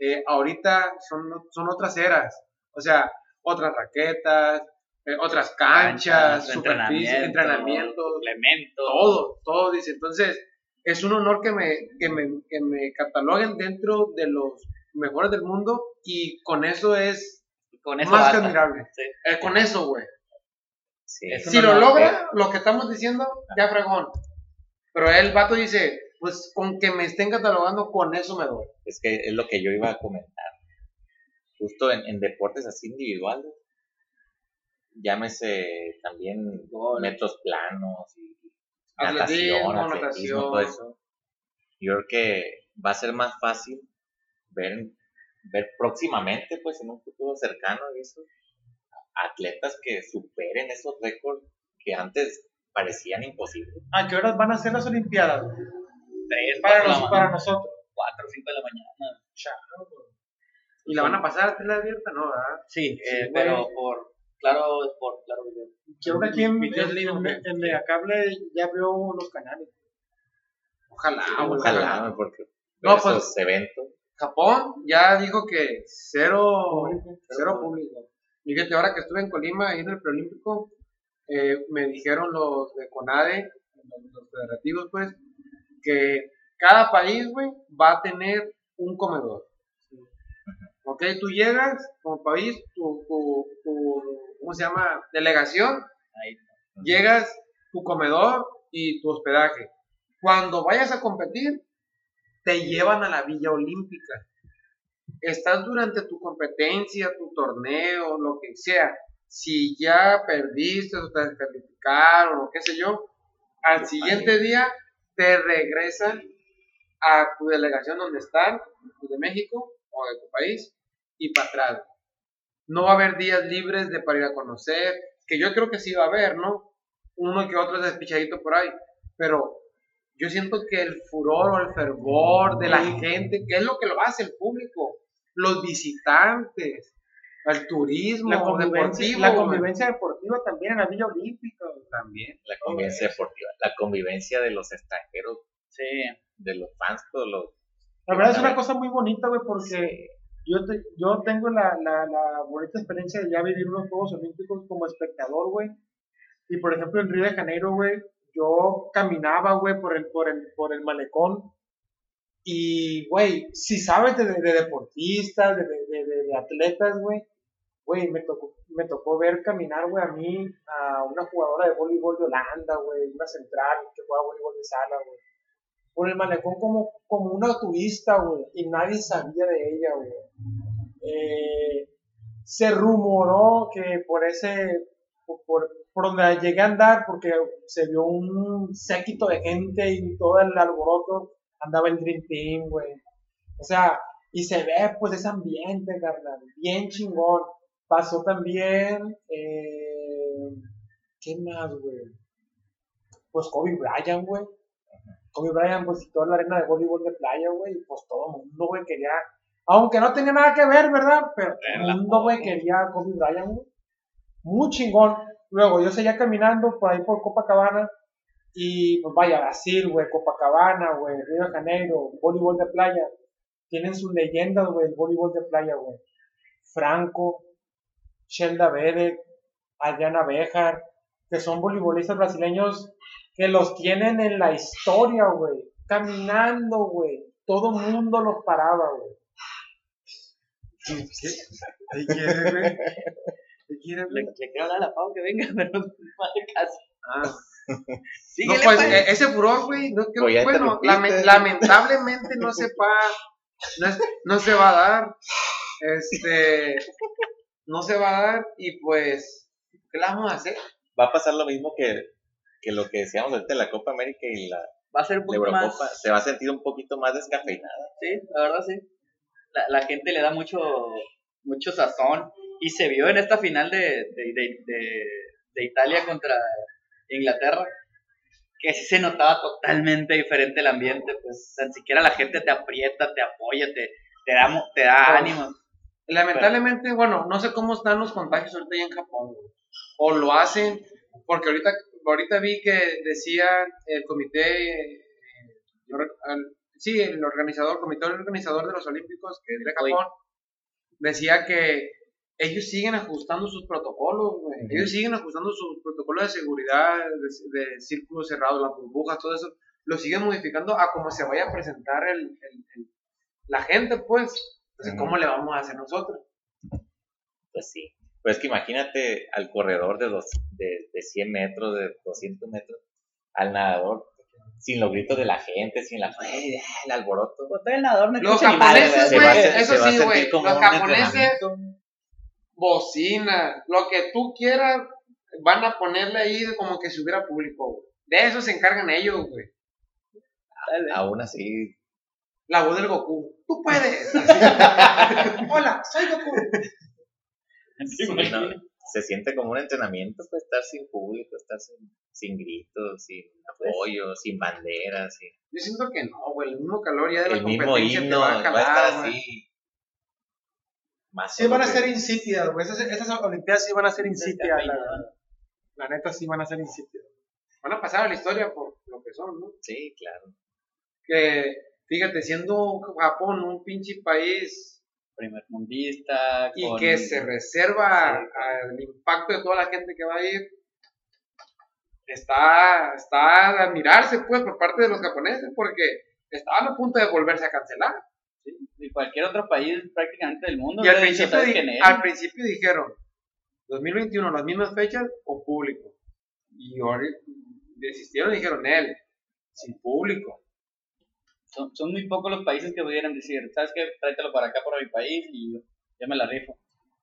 eh, ahorita son, son otras eras. O sea, otras raquetas, eh, otras canchas, superficie, entrenamientos, complementos. todo, todo, dice. Entonces, es un honor que me, que me, que me cataloguen dentro de los mejores del mundo y con eso es Con eso más que admirable. Sí. Eh, con eso, güey. Sí. Es Si lo logra, lo que estamos diciendo, ya fregón. Pero el vato dice, pues con que me estén catalogando, con eso me doy. Es que es lo que yo iba a comentar. Justo en, en deportes así individuales, llámese también metros planos y natación, atletismo, todo eso. Yo creo que va a ser más fácil ver, ver próximamente, pues en un futuro cercano, eso, atletas que superen esos récords que antes parecían imposibles. ¿A qué horas van a ser las Olimpiadas? Tres, Para, ma- para nosotros. cuatro, cinco de la mañana. ¿Y la van a pasar a tele abierta? No, ¿verdad? Sí, eh, güey. pero por claro, por claro video. Creo que aquí en, en, en- en Megacable ya veo los canales. Ojalá, güey, Ojalá, ojalá. porque No, pues- esos eventos. Japón ya dijo que cero, cero público. Fíjate, ahora que estuve en Colima, ahí en el preolímpico, eh, me dijeron los de CONADE, los, los federativos, pues, que cada país, güey, va a tener un comedor. Ok, tú llegas como país, tu, tu, tu- ¿cómo se llama? Delegación, Ahí. llegas, tu comedor y tu hospedaje. Cuando vayas a competir, te llevan a la Villa Olímpica. Estás durante tu competencia, tu torneo, lo que sea. Si ya perdiste o te descalificaron o qué sé yo, al siguiente día te regresan a tu delegación donde están, de México o de tu país, y para atrás. No va a haber días libres de para ir a conocer, que yo creo que sí va a haber, ¿no? Uno que otro despichadito por ahí, pero yo siento que el furor o el fervor de la gente, que es lo que lo hace el público, los visitantes, el turismo La convivencia, deportivo, la convivencia deportiva también en la Villa Olímpica. también. La convivencia deportiva, la convivencia de los extranjeros, Sí, de los fans, todos los La verdad es una cosa muy bonita, güey, porque yo, te- yo tengo la, la, la bonita experiencia de ya vivir unos Juegos Olímpicos como espectador, güey. Y por ejemplo, en Río de Janeiro, güey, yo caminaba, güey, por el, por, el, por el malecón. Y, güey, si sabes de, de deportistas, de, de, de- atletas, güey, güey, me tocó, me tocó ver caminar, güey, a mí, a una jugadora de voleibol de Holanda, güey, una central que juega voleibol de sala, güey por el malecón como, como una turista, güey, y nadie sabía de ella, güey. Eh, se rumoró que por ese, por, por, donde llegué a andar, porque se vio un séquito de gente y todo el alboroto, andaba el Dream Team, güey. O sea, y se ve pues ese ambiente, carnal, bien chingón. Pasó también, eh, ¿qué más, güey? Pues Kobe Bryant, güey. Kobe Bryant pues visitó la arena de voleibol de playa, güey, y pues todo el mundo, güey, quería, aunque no tenía nada que ver, ¿verdad? Pero todo el mundo, güey, quería a Kobe Bryant, güey. Muy chingón. Luego yo seguía caminando por ahí por Copacabana y pues vaya, Brasil, güey, Copacabana, güey, Río de Janeiro, voleibol de playa. Tienen sus leyendas, güey, el voleibol de playa, güey. Franco, Shelda Vedek, Adriana Bejar, que son voleibolistas brasileños que los tienen en la historia, güey. Caminando, güey. Todo mundo los paraba, güey. ¿Qué quiere, güey? ¿Qué quiere, le, güey? le quiero a la Pau que venga, pero no hace caso. Ah. No, Síguele, pues pues. eh, ese furor, güey, no, que- Pues bueno, lame- lamentablemente no se va, no, es- no se va a dar, este, no se va a dar y pues, ¿qué la vamos a hacer? Va a pasar lo mismo que, que lo que decíamos ahorita de la Copa América y la, Va a ser un la poquito Eurocopa. más. Se va a sentir un poquito más descafeinada. Sí, la verdad sí. La, la gente le da mucho, mucho sazón. Y se vio en esta final de, de, de, de- de Italia contra Inglaterra que sí se notaba totalmente diferente el ambiente. Pues tan siquiera la gente te aprieta, te apoya, te, te da, te da Pues, ánimo. Lamentablemente, bueno, no sé cómo están los contagios ahorita allá en Japón, o lo hacen, porque ahorita, ahorita vi que decía el comité, eh, al- sí, el organizador, comité organizador de los Olímpicos, que de Hoy. Japón, decía que ellos siguen ajustando sus protocolos, ellos siguen ajustando sus protocolos de seguridad, de, de círculo cerrado, las burbujas, todo eso, lo siguen modificando a cómo se vaya a presentar el, el- el- la gente, pues. Entonces. ¿cómo le vamos a hacer nosotros? Pues sí. Pues es que imagínate al corredor de, dos, de, de 100 metros, de 200 metros, al nadador. sin los gritos de la gente, sin la, "Güey, el alboroto. Pues el nadador no Los japoneses, güey, eso sí, güey. Los japoneses, bocina, lo que tú quieras, van a ponerle ahí como que si hubiera público, güey. De eso se encargan ellos, güey. Aún así, La voz del Goku. Tú puedes. Hola, soy Goku. Se siente como un entrenamiento, pues estar sin público, estar sin, sin gritos, sin apoyo, sin banderas, sin Yo siento que no, güey. El mismo calor ya de la el mismo competencia te himno, va a va a calar, estar güey. así. Más Sí, van a ser insípidas, güey. Esas, esas Olimpiadas sí van a ser insípidas, la, la neta sí van a ser insípidas. Van a pasar a la historia por lo que son, ¿no? Sí, claro. Que, fíjate, siendo Japón un pinche país Primer mundista. y con- que se reserva al impacto de toda la gente que va a ir, está, está a admirarse, pues, por parte de los japoneses, porque estaban a punto de volverse a cancelar. Y cualquier otro país prácticamente del mundo. Y al principio, "¿Sabes di- quién es?". al principio dijeron, 2021, las mismas fechas con público. Y ahora desistieron y dijeron, él, sin público. Son, son muy pocos los países que pudieran decir, ¿sabes qué? Tráetelo para acá, para mi país y yo, yo me la rifo.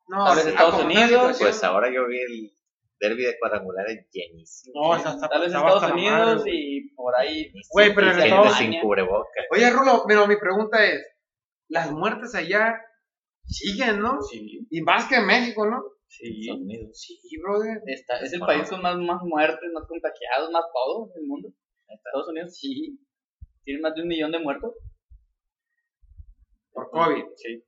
No, Tal vez sí, Estados Unidos, Pues ahora yo vi el derby de cuadrangulares llenísimo. No, Tal vez Estados Unidos y por ahí. Güey, pero en gente Estados- sin cubrebocas. Oye, Rulo, pero mi pregunta es, las muertes allá siguen, ¿no? Sí, Y más que en México, ¿no? sí. Estados Unidos. Sí, brother. Está- es el Bueno. país con más, más muertes, más contagiados, más todo en el mundo. Estados Unidos sí. Tiene más de un millón de muertos. Por COVID. Sí,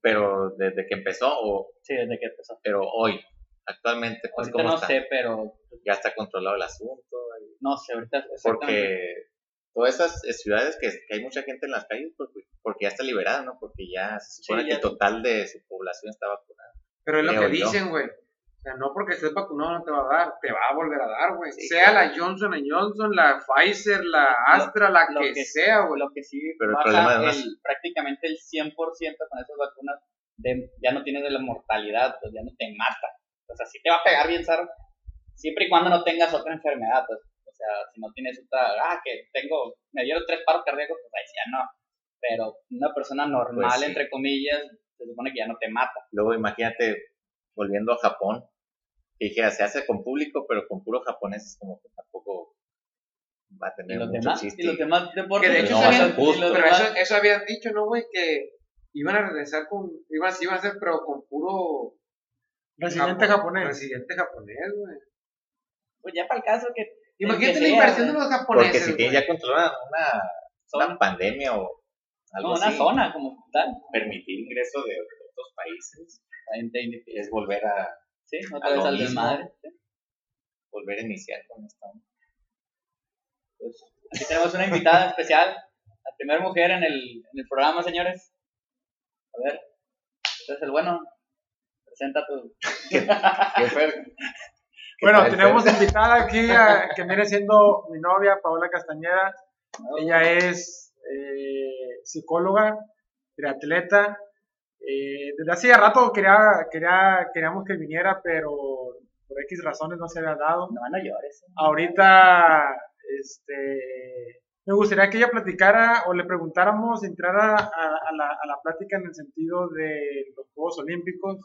Pero desde que empezó, o, sí, desde que empezó. pero hoy, actualmente, pues Ahorita cómo no está. sé, pero Ya está controlado el asunto. ahí- no sé, ahorita. Porque todas esas ciudades que, que hay mucha gente en las calles, pues, porque ya está liberada, ¿no? Porque ya se supone Sí, que el total de su población está vacunada. Pero es lo que dicen, güey. O sea, no porque estés vacunado no te va a dar, te va a volver a dar, güey. Sí, sea claro. la Johnson Johnson, la Pfizer, la Astra, la lo que, que- sea, güey. lo que sí Pero el baja problema además- el- prácticamente el 100% con esas vacunas de, ya no tienes de la mortalidad, pues ya no te mata. O sea, sí te va a pegar bien, Sara, siempre y cuando no tengas otra enfermedad, pues. O sea, si no tienes otra, ah, que tengo, me dieron tres paros cardíacos, pues ahí sí ya no. Pero una persona normal, Pues sí. entre comillas, se supone que ya no te mata. Luego imagínate, volviendo a Japón, que dijera, se hace con público, pero con puro japoneses, como que tampoco va a Y tener los mucho demás, chiste. y los demás deportes. Que de hecho no ser justo. pero eso, eso habían dicho, ¿no, güey? Que iban a regresar con, iban, iban a hacer, pero con puro Residente Japón- japonés. Residente japonés, güey. pues ya para el caso que Imagínate que la sea, inversión de los japoneses. Porque si tienen ya controlada una, una pandemia o algo no, una así, zona como tal. permitir ingreso de otros países es volver a Sí, A otra vez lo al desmadre. volver a iniciar con esto. Pues, aquí tenemos una invitada especial, la primera mujer en el, en el programa, señores. A ver, este es el bueno. Presenta tu. ¿Qué? ¿Qué Bueno, tenemos Fer? invitada aquí a- que viene siendo mi novia, Paola Castañeda. Ella es eh, psicóloga, triatleta. Eh, desde hace rato quería, quería, queríamos que viniera, pero por X razones no se había dado. No, no llores. Ahorita, este, me gustaría que ella platicara o le preguntáramos, entrara a, a la, a la plática en el sentido de los Juegos Olímpicos.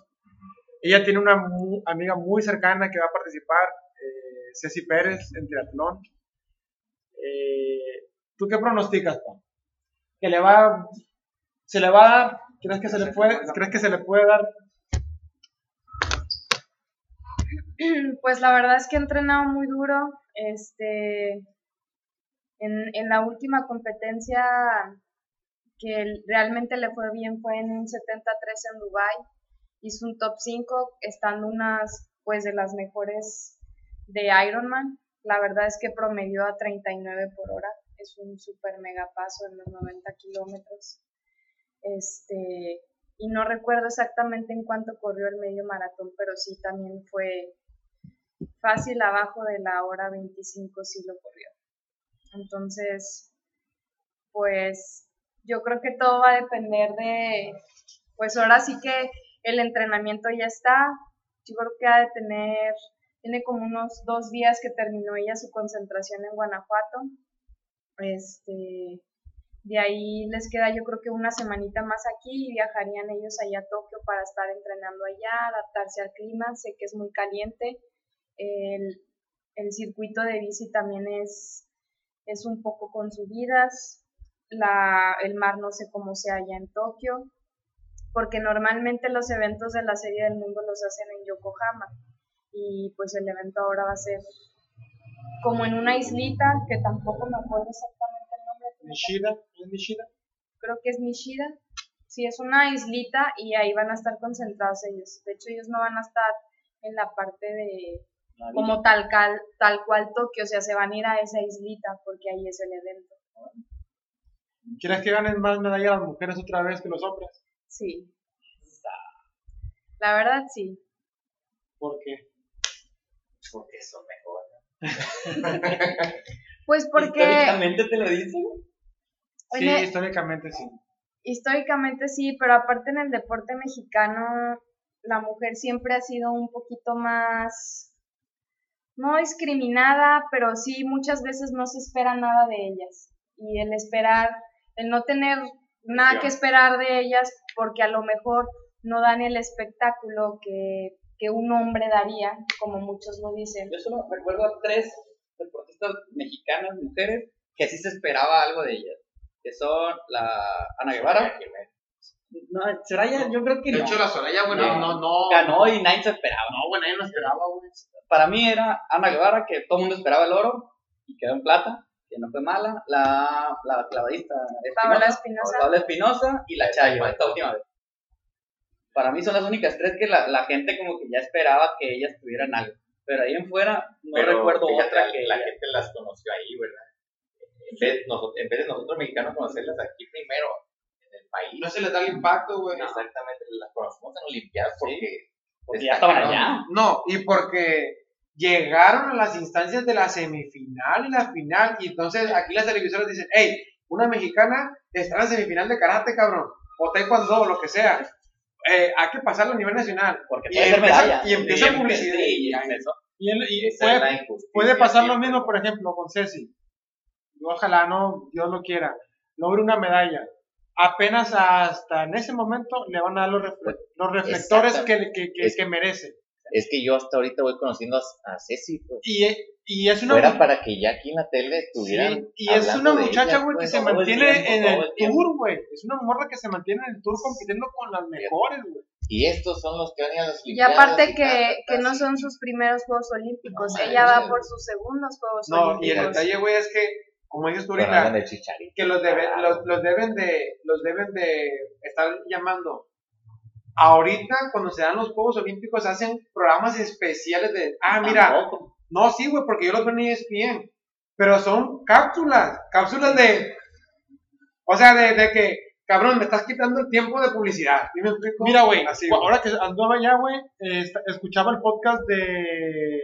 Ella tiene una mu- amiga muy cercana que va a participar, eh, Ceci Pérez, en triatlón. Eh, ¿Tú qué pronosticas, Pam? ¿Que le va, se le va a dar? ¿Crees que se le puede, ¿crees que se le puede dar? Pues la verdad es que he entrenado muy duro. Este, en, en la última competencia que realmente le fue bien fue en un 73 en Dubai. Hizo un top 5, estando unas pues de las mejores de Ironman. La verdad es que promedió a 39 por hora. Es un super mega paso en los 90 kilómetros. Este, y no recuerdo exactamente en cuánto corrió el medio maratón, pero sí también fue fácil abajo de la hora 25 sí lo corrió. Entonces, pues yo creo que todo va a depender de, pues ahora sí que el entrenamiento ya está. Yo creo que ha de tener tiene como unos dos días que terminó ella su concentración en Guanajuato. Este, de ahí les queda yo creo que una semanita más aquí y viajarían ellos allá a Tokio para estar entrenando allá, adaptarse al clima, sé que es muy caliente. El, el circuito de bici también es, es un poco con subidas, la, el mar no sé cómo sea allá en Tokio, porque normalmente los eventos de la Serie del Mundo los hacen en Yokohama y pues el evento ahora va a ser como en una islita que tampoco me acuerdo. Nishida, ¿es Nishida? Creo que es Nishida. Sí, es una islita y ahí van a estar concentrados ellos. De hecho, ellos no van a estar en la parte de como tal, cal, tal cual Tokio, o sea, se van a ir a esa islita porque ahí es el evento. ¿Quieres que ganen más medallas las mujeres otra vez que los hombres? Sí. La verdad, sí. ¿Por qué? Porque son mejores. Pues porque Históricamente te lo dicen. Sí, históricamente sí. históricamente sí, pero aparte en el deporte mexicano, la mujer siempre ha sido un poquito más, no discriminada, pero sí muchas veces no se espera nada de ellas. Y el esperar, el no tener nada que esperar de ellas, porque a lo mejor no dan el espectáculo que, que un hombre daría, como muchos lo dicen. Yo solo recuerdo a tres deportistas mexicanas, mujeres, que sí se esperaba algo de ellas. Que son la Ana Guevara. No, Soraya, yo creo que De no. hecho, la Soraya, bueno, No. no, no. Ganó y nadie se esperaba. No, bueno, ella no esperaba, güey. Para mí era Ana Guevara, que todo el mundo esperaba el oro y quedó en plata, que no fue mala. La, la clavadista Paola Espinosa, Espinosa. Paola Espinosa y la Chayo, esta última vez. Para mí son las únicas tres que la, la gente como que ya esperaba que ellas tuvieran algo. Pero ahí en fuera no Pero recuerdo fíjate, otra la, que la ella- gente las conoció ahí, ¿verdad? En vez, noso- en vez de nosotros mexicanos conocerlas aquí primero, en el país. No se les da el impacto, güey. Exactamente, las conocimos en Olimpiadas porque, porque ya estaban allá. No, y porque llegaron a las instancias de la semifinal y la final, y entonces aquí las televisoras dicen, hey, una mexicana está en la semifinal de karate, cabrón, o taekwondo, o lo que sea. Eh, hay que pasarlo a nivel nacional. Porque Y puede ser empieza- y empieza empe- publicidad. sí, y. Y, y puede, puede pasar lo mismo, por ejemplo, con Ceci. Ojalá no, Dios lo quiera. Logre una medalla. Apenas hasta en ese momento le van a dar los, refle- los reflectores que, que, que, Es- que merece. Es que yo hasta ahorita voy conociendo a, a Ceci, pues. Y, y es una Fuera para que ya aquí en la tele Sí, estuvieran. y es una muchacha, güey, que pues, se todo el mantiene tiempo, en el el tour, güey. Es una morra que se mantiene en el tour compitiendo con las mejores, güey. Y estos son los que van a las Y aparte y que, tal, que no sí. son sus primeros Juegos Olímpicos, No, ella va manches. por sus segundos Juegos No, y el Olímpicos. detalle, güey, es que, como dices tú ahorita, que los, debe- los, los deben de los deben de estar llamando ahorita cuando se dan los Juegos Olímpicos hacen programas especiales de ah mira Tampoco. no sí güey porque yo los veo en ESPN pero son cápsulas cápsulas de o sea de, de que cabrón me estás quitando el tiempo de publicidad ¿Sí me explico? Mira, güey, ahora que andaba allá, güey, eh, escuchaba el podcast de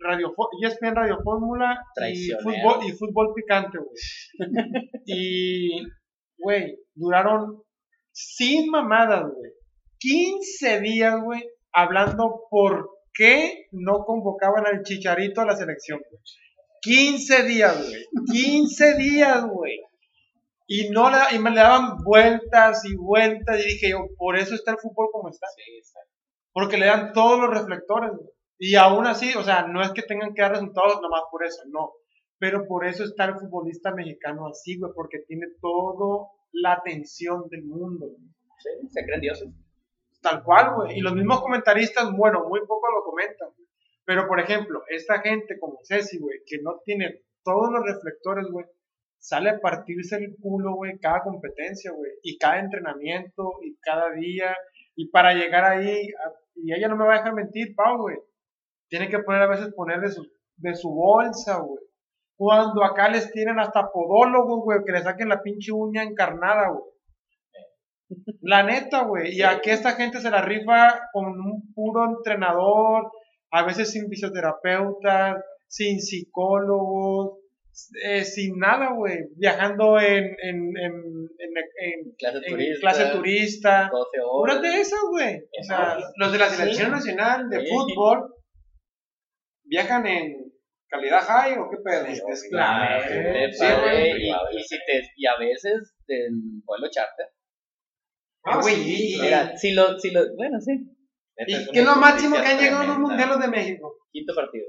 Radio ESPN Radio Fórmula y fútbol, y fútbol picante, güey. y, güey, duraron sin mamadas, güey. 15 días, güey, hablando por qué no convocaban al Chicharito a la selección, güey. 15 días, güey. 15 días, güey. Y no le, y me le daban vueltas y vueltas y dije yo, por eso está el fútbol como está. Porque le dan todos los reflectores, güey. Y aún así, o sea, no es que tengan que dar resultados nomás por eso, no. Pero por eso está el futbolista mexicano así, güey, porque tiene toda la atención del mundo. güey. Sí, se creen dioses. Tal cual, güey. Y los mismos comentaristas, bueno, muy poco lo comentan. güey. Pero, por ejemplo, esta gente como Ceci, güey, que no tiene todos los reflectores, güey, sale a partirse el culo, güey, cada competencia, güey. Y cada entrenamiento, y cada día. Y para llegar ahí, a- y ella no me va a dejar mentir, Pau, güey. Tiene que poner a veces poner de su, de su bolsa, güey. Cuando acá les tienen hasta podólogos, güey, que le saquen la pinche uña encarnada, güey. La neta, güey. Y aquí esta gente se la rifa con un puro entrenador, a veces sin fisioterapeutas, sin psicólogos, eh, sin nada, güey. Viajando en, en, en, en, Clase turista. clase turista. 12 Puras de esas, güey. O sea, los de la selección nacional de Sí. fútbol ¿Viajan en calidad high o qué pedo? Es claro. Te Sí, padre, y, y si te, y a veces del vuelo charter. Ah, güey, sí, y- Mira, si lo, si lo, bueno, sí, ¿Y es qué es lo máximo que han llegado a los mundiales de México? quinto partido.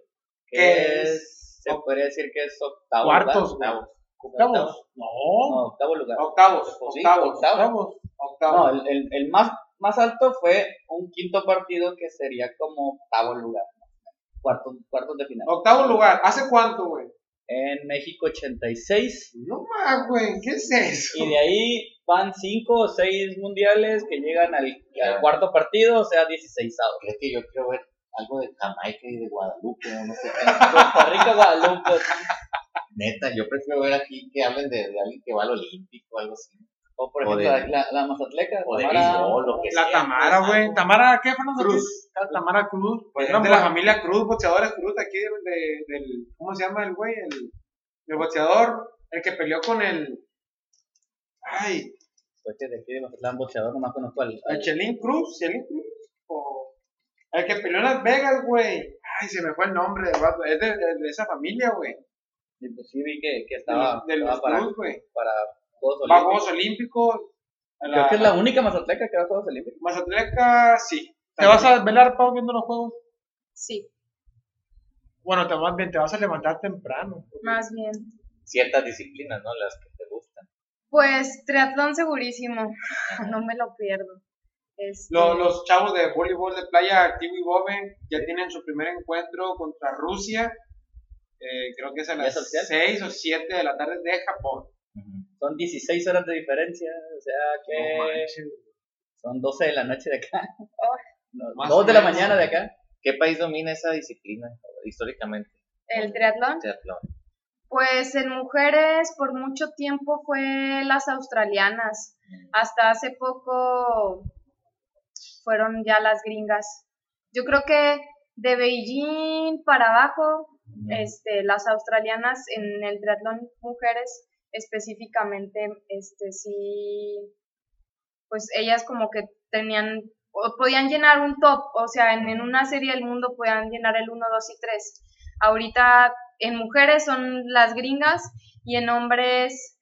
¿Qué Que es? se podría decir que es octavo Cuartos, lugar. güey. Octavo. ¿Octavos? No, No. octavo lugar. Octavos, Pues sí, octavos, octavo. ¿Octavos? octavos. No, el, el, el más, más alto fue un quinto partido que sería como octavo lugar. Cuartos, cuartos de final. Octavo lugar. ¿Hace cuánto, güey? En México 86. No más, güey. ¿Qué es eso? Y de ahí van cinco o seis mundiales que llegan al, al cuarto partido, o sea, 16 Es que yo quiero ver algo de Jamaica y de Guadalupe, o no sé. Costa Rica, Guadalupe. Neta, yo prefiero ver aquí que hablen de, de alguien que va al Olímpico o algo así. O por O ejemplo, de- la, la Mazatleca. O de Tamara- béisbol, lo que La sea. Tamara, pues, güey. Tamara, ¿qué, Fernando? Cruz. ¿Qué? Tamara Cruz. Pues es de la familia Cruz, boxeadora Cruz, de aquí de, de- del. ¿Cómo se llama el güey? El, el boxeador, el que peleó con el. Ay, Pues que de aquí de Mazatlán, boxeador, nomás conozco al. el Chelín Cruz, Chelín Cruz. O el que peleó en Las Vegas, güey. Ay, se me fue el nombre del vato. Es de, de- de esa familia, güey. sí vi que, que De estaba, los- de estaba los para, Cruz, güey. para Juegos Va a Olímpicos. Juegos Olímpicos. Creo que es la única Mazatleca que va a Juegos Olímpicos. Mazatleca, sí. ¿Te vas a velar, Pau, viendo los juegos? Sí, Bueno, te vas, bien, te vas a levantar temprano. más bien. Ciertas disciplinas, ¿no? Las que te gustan. Pues triatlón segurísimo, no me lo pierdo. Este, Los, los chavos de voleibol de playa activo y ya tienen su primer encuentro contra Rusia. Eh, creo que es a ¿Ya las es oficial? 6 o 7 de la tarde de Japón. Son 16 horas de diferencia, o sea que son 12 de la noche de acá. No, Más 2 o de la mañana de acá. ¿Qué país domina esa disciplina históricamente? el triatlón. Triatlón. Pues en mujeres por mucho tiempo fue las australianas. Hasta hace poco fueron ya las gringas. Yo creo que de Beijing para abajo, este, las australianas en el triatlón mujeres específicamente, este, sí, pues ellas como que tenían, o podían llenar un top, o sea, en, en una serie del mundo podían llenar el 1, 2 y 3. Ahorita en mujeres son las gringas y en hombres,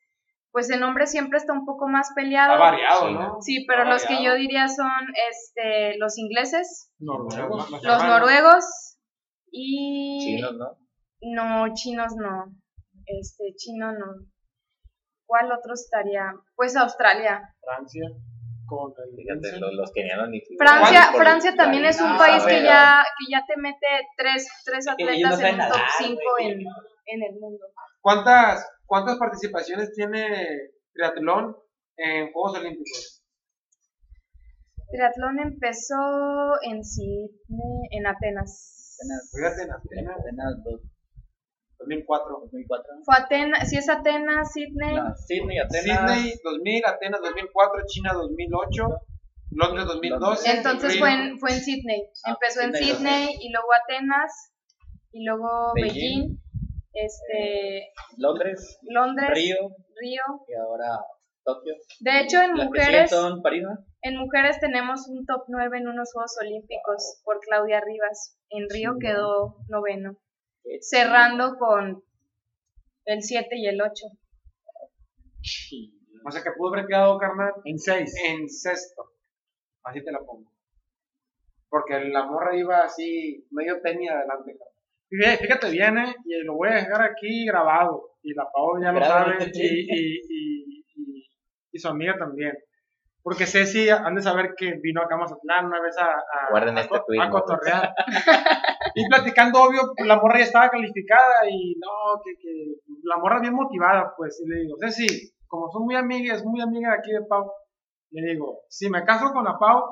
pues en hombres siempre está un poco más peleado. Ha variado, Sí, ¿no? Sí, pero los que yo diría son este, los ingleses, Noruegos. los noruegos y... Chinos, ¿no? No, chinos no. Este, chino no. ¿Cuál otro estaría? Pues Australia. Francia. Con el Fíjate, los, los kenianos ni. Francia, Francia también es un Ah, país que ya, que ya te mete tres, tres atletas en un top nadar, 5 güey. en, en el mundo. ¿Cuántas, ¿Cuántas participaciones tiene triatlón en Juegos Olímpicos? Triatlón empezó en Sydney, en Atenas. Atenas, Atenas, Atenas dos- 2004. 2004. Fue Atenas, si es Atenas, Sydney. No, Sydney, Atenas. Sydney 2000, Atenas 2004, China 2008, Londres 2012. Entonces fue en, fue en Sydney. Ah, Empezó en Sydney, Sydney y luego Atenas y luego Beijing. Beijing, este, Londres, Londres, Río Río. y ahora Tokio. De hecho, en mujeres, son París, ¿no? en mujeres tenemos un top 9 en unos Juegos Olímpicos por Claudia Rivas. En Río Sí. quedó noveno, cerrando con el 7 y el 8. O sea que pudo haber quedado, carnal, En seis. en sexto. Así te la pongo. Porque la morra iba así, medio tenía adelante. carnal. Fíjate, fíjate bien, ¿eh? y lo voy a dejar aquí grabado. Y la Pau ya lo sabe. Y, y, y, y- y su amiga también. Porque Ceci han de saber que vino acá a Mazatlán una vez a, a, Guarden a este a ¿no? cotorrear. y platicando, obvio, la morra ya estaba calificada y no, que, que la morra bien motivada, pues. Y le digo, Ceci, como son muy amigas, muy amiga de aquí de Pau, le digo, si me caso con la Pau,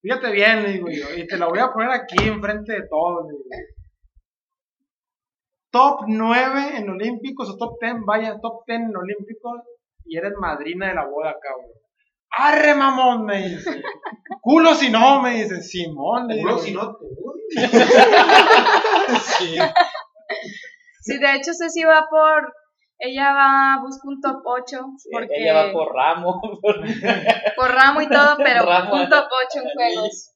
fíjate bien, le digo yo, y te la voy a poner aquí enfrente de todos, le digo. Top 9 en Olímpicos o top 10, vaya, top 10 en Olímpicos y eres madrina de la boda, cabrón. Arre, mamón, me dice. Culo si no, me dice. Simón, le. Seguro si no, tú. Sí. Sí, de hecho Ceci va por, ella va, busca un top 8, porque Ella va por ramo. por ramo y todo, pero Ramo. un top 8 en juegos.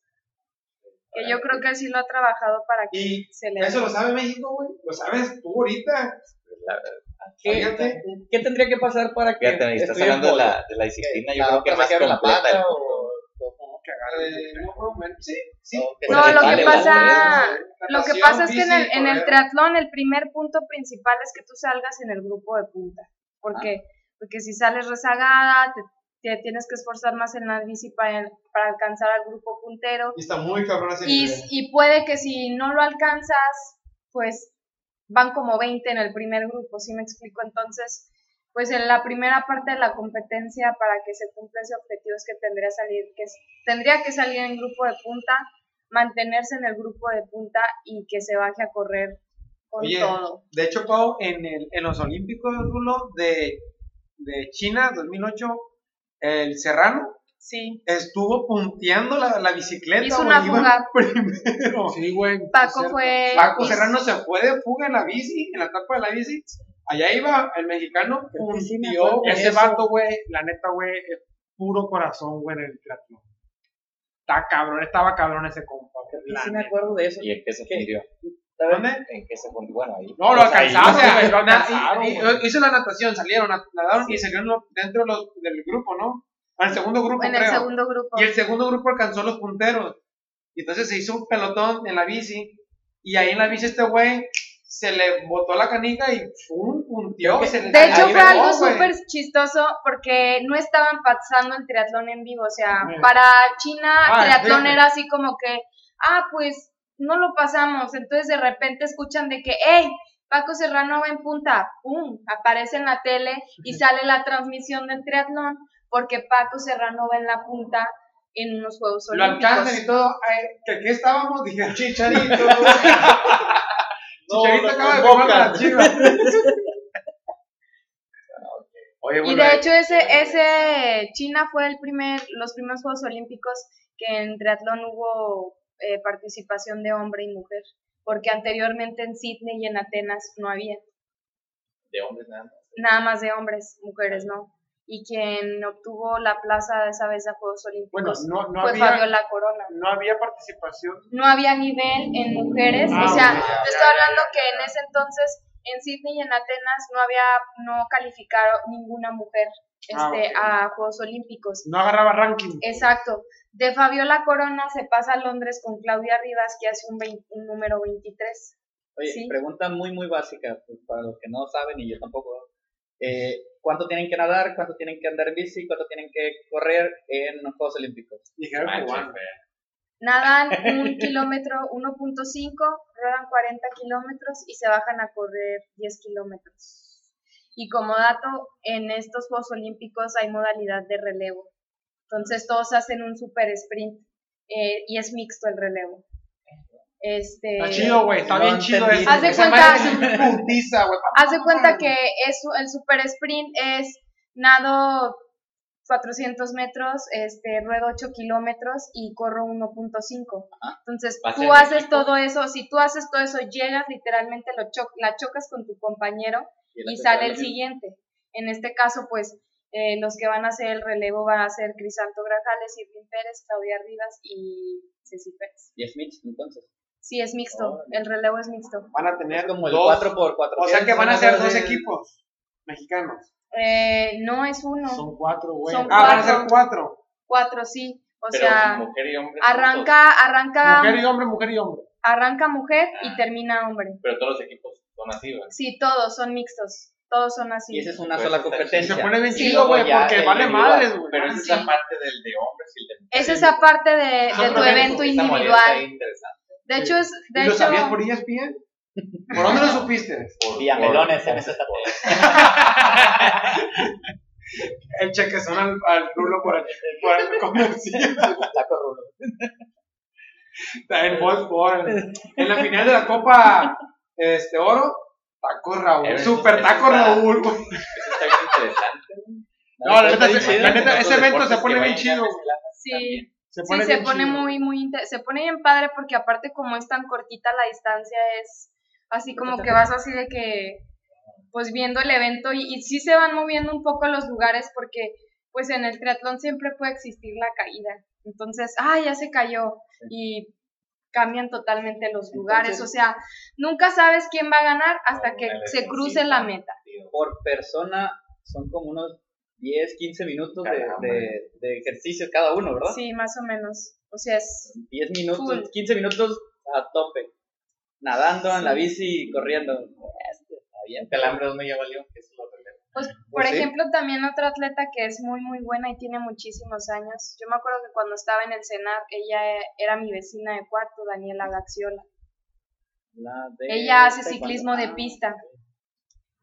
Que yo creo que sí lo ha trabajado para que Y se le eso lo sabe México, güey. Lo sabes tú ahorita. ¿Qué, Fíjate. Qué tendría que pasar para que Fíjate, estás hablando de la, de la disciplina, yo Ah, creo que más sacarle la completa. pata o- Eh, no, no, bueno, sí, sí. No, lo que pasa- Lo que pasa es que en el, en el correr. triatlón el primer punto principal es que tú salgas en el grupo de punta. ¿Por Ah. qué? Porque si sales rezagada, te, te tienes que esforzar más en la bici para, para alcanzar al grupo puntero. Y está muy cabrón ese Y, y puede que si no lo alcanzas, pues van como 20 en el primer grupo, ¿sí me explico? Entonces, pues en la primera parte de la competencia para que se cumpla ese objetivo es que tendría, salir, que tendría que salir en grupo de punta, mantenerse en el grupo de punta y que se baje a correr con Oye, todo. de hecho, Pau, en, el, en los Olímpicos, Rulo, de, de China 2008, el Serrano Sí. estuvo punteando la, la bicicleta. Hizo una fuga. Primero. Sí, güey. Paco fue... Paco Serrano se fue de fuga en la bici, en la etapa de la bici. Allá iba el mexicano, que sí punteó. Ese eso. vato, güey, la neta, güey, es puro corazón, güey, en el triatlón. Está cabrón, estaba cabrón ese compa. Sí, sí me acuerdo de eso. ¿Y en qué se fundió? ¿Dónde? ¿En qué se fundió? Bueno, ahí. No, lo sea, güey, hizo la natación, salieron, nad- nadaron y salieron dentro los- del grupo, ¿no? En el segundo grupo, En el creo. segundo grupo. Y el segundo grupo alcanzó los punteros. Y entonces se hizo un pelotón en la bici. Y ahí en la bici este güey se le botó la canica y ¡pum! punteó. De hecho, fue algo súper chistoso porque no estaban pasando el triatlón en vivo. O sea, para China, Ah, triatlón era así como que, ah, pues no lo pasamos. Entonces, de repente escuchan de que, hey, Paco Serrano va en punta. ¡Pum! Aparece en la tele y sale la transmisión del triatlón porque Paco Serrano va en la punta en unos Juegos Lo alcanzan y Olímpicos. todo. Ay, ¿Que qué estábamos? Dije, chicharito. No, chicharito no acaba de con la chiva. Oye, Y de hecho ese, ese China fue el primer, los primeros Juegos Olímpicos que en triatlón hubo eh, participación de hombre y mujer, porque anteriormente en Sydney y en Atenas no había, De hombres nada más. nada más de hombres, mujeres no. Y quien obtuvo la plaza de esa vez de Juegos Bueno, Olímpicos no, no, fue había, Fabiola Corona. no había participación. No había nivel en mujeres, Ah, o sea, te estoy hablando que en ese entonces en Sydney y en Atenas no había, no calificaron ninguna mujer Ah, este, a Juegos Olímpicos. No agarraba ranking. Exacto. De Fabiola Corona se pasa a Londres con Claudia Rivas, que hace un, vein- un número 23. Oye, Sí. pregunta muy, muy básica, pues, para los que no saben y yo tampoco. Eh, ¿Cuánto tienen que nadar? ¿Cuánto tienen que andar bici? ¿Cuánto tienen que correr en los Juegos Olímpicos? Nadan un kilómetro 1.5, ruedan 40 kilómetros y se bajan a correr 10 kilómetros. Y como dato, en estos Juegos Olímpicos hay modalidad de relevo. Entonces todos hacen un super sprint eh, y es mixto el relevo. Este, Está chido, güey, está No bien chido eso. Haz de cuenta- putiza, güey. Haz de cuenta que es, el super sprint es nado 400 metros, este, ruedo 8 kilómetros y corro 1.5. Ajá. Entonces, tú haces equipo. todo eso, si tú haces todo eso, llegas, literalmente lo cho- la chocas con tu compañero y atleta sale el siguiente. En este caso, pues, eh, los que van a hacer el relevo van a ser Crisanto Grajales, Irving Pérez, Claudia Rivas y Ceci Pérez. Y es mixto, entonces. Sí, es mixto, el relevo es mixto. Van a tener como el dos. 4x4. O sea que van a ser dos equipos mexicanos. Eh, no es uno, Son cuatro, güey. Son Ah, van a ser Cuatro. cuatro. cuatro, sí. O Pero sea, mujer y hombre. arranca, arranca, Mujer y hombre, mujer y hombre. arranca mujer Ah. y termina hombre. Pero todos los equipos son así, ¿verdad? Sí, todos son mixtos, todos son así. Y esa es una Pues sola Y competencia. se pone bien Sí. chido, güey, porque vale madres, güey. Pero es Sí. esa parte del de hombres y el de mujeres. Es esa parte de, de Son tu evento individual. De hecho, es, de ¿Y lo hecho, sabías por ESPN? ¿Por dónde lo supiste? Por- Villamelones por- en por- El chequezón al, al rulo por el, por el comercial. Taco Rulo. En Wolfsburg, en, en la final de la Copa este, Oro, Taco Raúl. Eso- Super Taco está- Raúl, güey. Eso está bien interesante. No, bien la neta, ese evento se pone bien chido. sí, Se sí, pone se bien pone chido. muy, muy, se pone bien padre porque aparte como es tan cortita la distancia es así como que vas así de que, pues viendo el evento y, y sí se van moviendo un poco los lugares porque pues en el triatlón siempre puede existir la caída. Entonces, ah, ya se cayó y cambian totalmente los lugares, o sea, nunca sabes quién va a ganar hasta que se cruce la meta. Por persona son como unos 10, 15 minutos de, de, de ejercicio cada uno, ¿verdad? Sí, más o menos. O sea, es 10 minutos, Full. 15 minutos a tope. Nadando en la bici y corriendo. Este, está bien. Hambre donde ya valió, que eso lo. Pues, por Pues sí. ejemplo, también otra atleta que es muy, muy buena y tiene muchísimos años. Yo me acuerdo que cuando estaba en el CENAR, ella era mi vecina de cuarto, Daniela Gaxiola. La de Ella hace ciclismo de Ah, pista.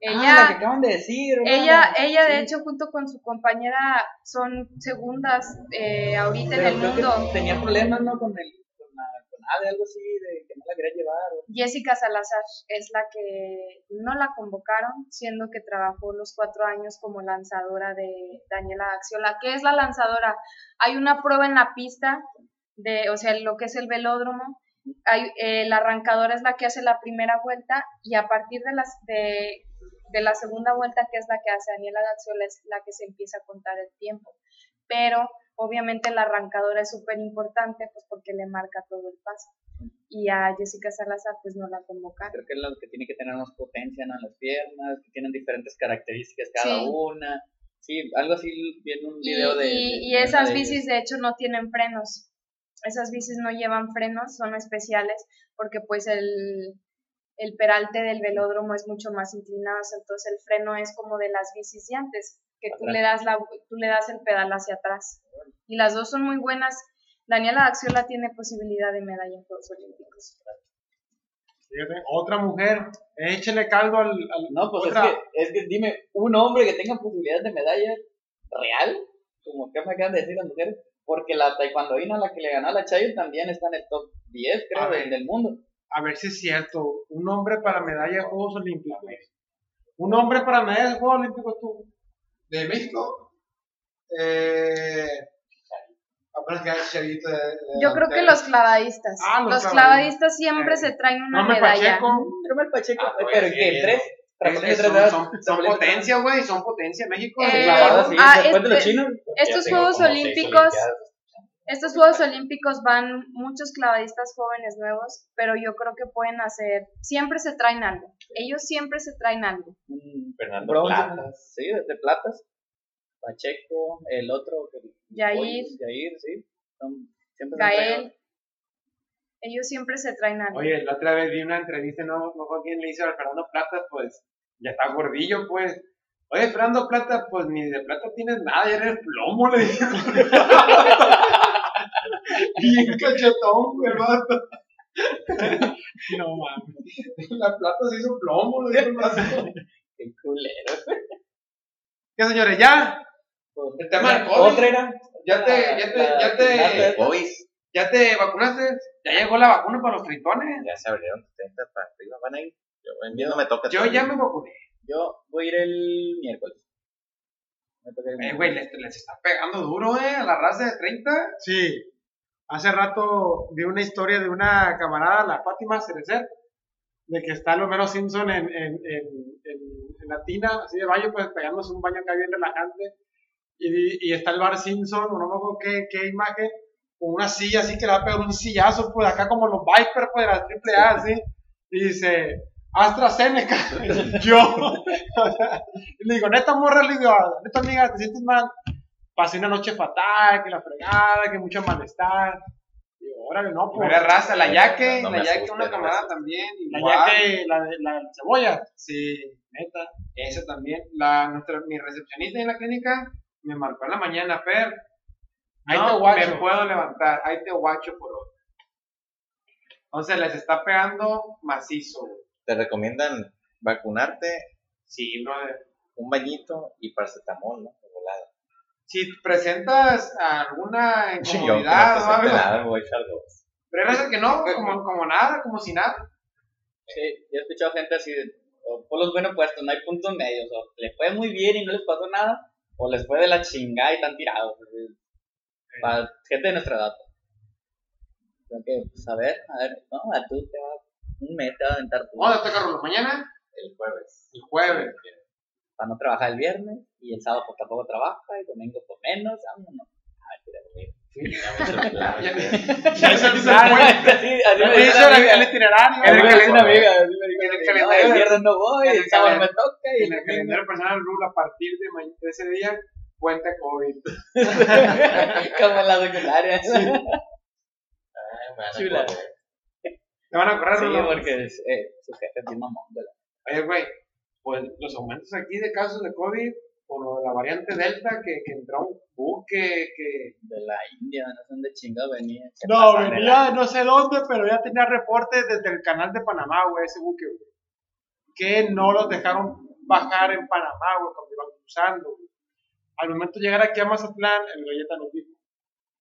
Ok. Ella, ah, la que acaban de decir. ella, ella de hecho, junto con su compañera, son segundas eh, ahorita en el mundo. Tenía problemas, ¿no? Con el. Con, la, con ADE, algo así, de que no la quería llevar. o- Jessica Salazar es la que no la convocaron, siendo que trabajó los cuatro años como lanzadora de Daniela Axiola. ¿Qué es la lanzadora? Hay una prueba en la pista, de, o sea, lo que es el velódromo. Hay, eh, la arrancadora es la que hace la primera vuelta y a partir de, las, de, de la segunda vuelta, que es la que hace Daniela Axiola, es la que se empieza a contar el tiempo. Pero obviamente la arrancadora es súper importante pues porque le marca todo el paso y a Jessica Salazar pues no la convocaron. Creo que es la que tiene que tener más potencia ¿no? en las piernas, que tienen diferentes características cada Sí. una. Sí, algo así viendo un Y, video de. y- de- y esas de bicis de hecho no tienen frenos. Esas bicis no llevan frenos, son especiales porque pues el, el peralte del velódromo es mucho más inclinado, entonces el freno es como de las bicis de antes, que tú le, das la, tú le das el pedal hacia atrás. Y las dos son muy buenas. Daniela Axiola tiene posibilidad de medalla en Juegos Olímpicos. Fíjate, Otra mujer, échale caldo al. al- No, pues otra. es que, es que dime, un hombre que tenga posibilidad de medalla real, como que me acaban de decir las mujeres, porque la taekwondoína, la que le ganó a la Chayo, también está en el top 10, creo, A ver. del, del mundo. A ver si es cierto. Un hombre para medalla de Juegos Olímpicos. Un hombre para medalla de Juegos Olímpicos tú. de México. Eh, de- de Yo creo que los clavadistas. Ah, los los clavadistas. siempre Eh, se traen una Nombre medalla. Pacheco. Pacheco, Ah, pues, pero sí, ¿qué? ¿Tres? Es- Trampolines es- tres son, potencia, güey, son potencia. México. Eh, ah, después de los este- chinos. Estos Juegos Olímpicos. Estos Juegos Olímpicos van muchos clavadistas jóvenes nuevos, pero yo creo que pueden hacer, siempre se traen algo. Ellos siempre se traen algo. Un Fernando bronce, Platas. sí, de, de platas. Pacheco, el otro, que- Yair. Yair, sí. Son, siempre. Gael, ellos siempre se traen algo. Oye, la otra vez vi una entrevista, no, no fue quién le hizo a Fernando Plata, pues ya está gordillo, pues. Oye, Fernando Plata, pues ni de plata tienes nada, ya eres plomo, le dijo. Bien cachetón, güey, vato. No mames. La plata se hizo plomo, le dijo el vato. Qué culero. ¿Qué señores? ¿Ya? Pues, El tema del COVID. Otra era. Ya te, ya te, ya te, ya te vacunaste. Ya llegó la vacuna para los tritones. ya se abrieron 30 para arriba, van a ir. Yo, no me toca. Yo ya me vacuné. Yo voy a ir el miércoles. Me toca el Eh, güey, les, les está pegando duro, eh, a la raza de 30. Sí. Hace rato vi una historia de una camarada, la Fátima Cerecer, de que está Homero Simpson en, en, en, la tina, así de baño, pues pegándose un baño acá bien relajante. Y, y está el bar Simpson, no me acuerdo qué, qué imagen, con una silla así que le va a pegar un sillazo, pues acá como los Vipers, pues de la triple A, así. Y dice, AstraZeneca, yo. Y le digo, neta morra, le digo, neta amiga, ¿te sientes mal? Pasé una noche fatal, que la fregada, que mucho malestar. Digo, órale, no, pues. Primera raza, la yaque, No la yaque, una camarada también. La yaque, la de la cebolla. Sí, neta. Esa también. La, nuestra, mi recepcionista en la clínica me marcó en la mañana, Fer. Ahí no te guacho. me puedo levantar, ahí te guacho por hoy. Entonces les está pegando macizo. Te recomiendan vacunarte, Sí, brother. un bañito y paracetamol, ¿no? Si presentas alguna Yo, incomodidad como o algo, presente nada, me voy a echar dos. pero es que no, como, como nada, como si nada. Sí, yo he escuchado gente así de, o por los buenos puestos, no hay puntos medios, o les fue muy bien y no les pasó nada, o les fue de la chingada y están tirados. Para gente de nuestra edad. Creo que, pues, a ver, a ver, no, a tú te va, un mes te va a aventar tú, ¿Dónde está Carlos? ¿Mañana? El jueves. El jueves. Para no trabajar el viernes, y el sábado pues tampoco trabaja, y domingo pues menos, vámonos. Ya- ya hizo hizo el el el- el itinerario. En el calendario, una amiga, así me dijo En el una amiga, calendario. "No, el viernes no voy, el el sábado me calendario. toca y En el calendario personal Rule a partir de, ese día cuenta COVID. como en la secundaria. Ay, me van a Chula. Te van a correr, Sí, porque es, eh, su jefe es bien mamón, ¿verdad? Oye, güey, pues los aumentos aquí de casos de COVID por lo de la variante Delta, que, que entró un buque, que... De la India, no sé dónde chingado venía. No, venía no sé dónde, pero ya tenía reportes desde el canal de Panamá, güey, ese buque, güey. Que no los dejaron bajar en Panamá, güey, cuando iban cruzando, güey. Al momento de llegar aquí a Mazatlán, el galleta nos dijo,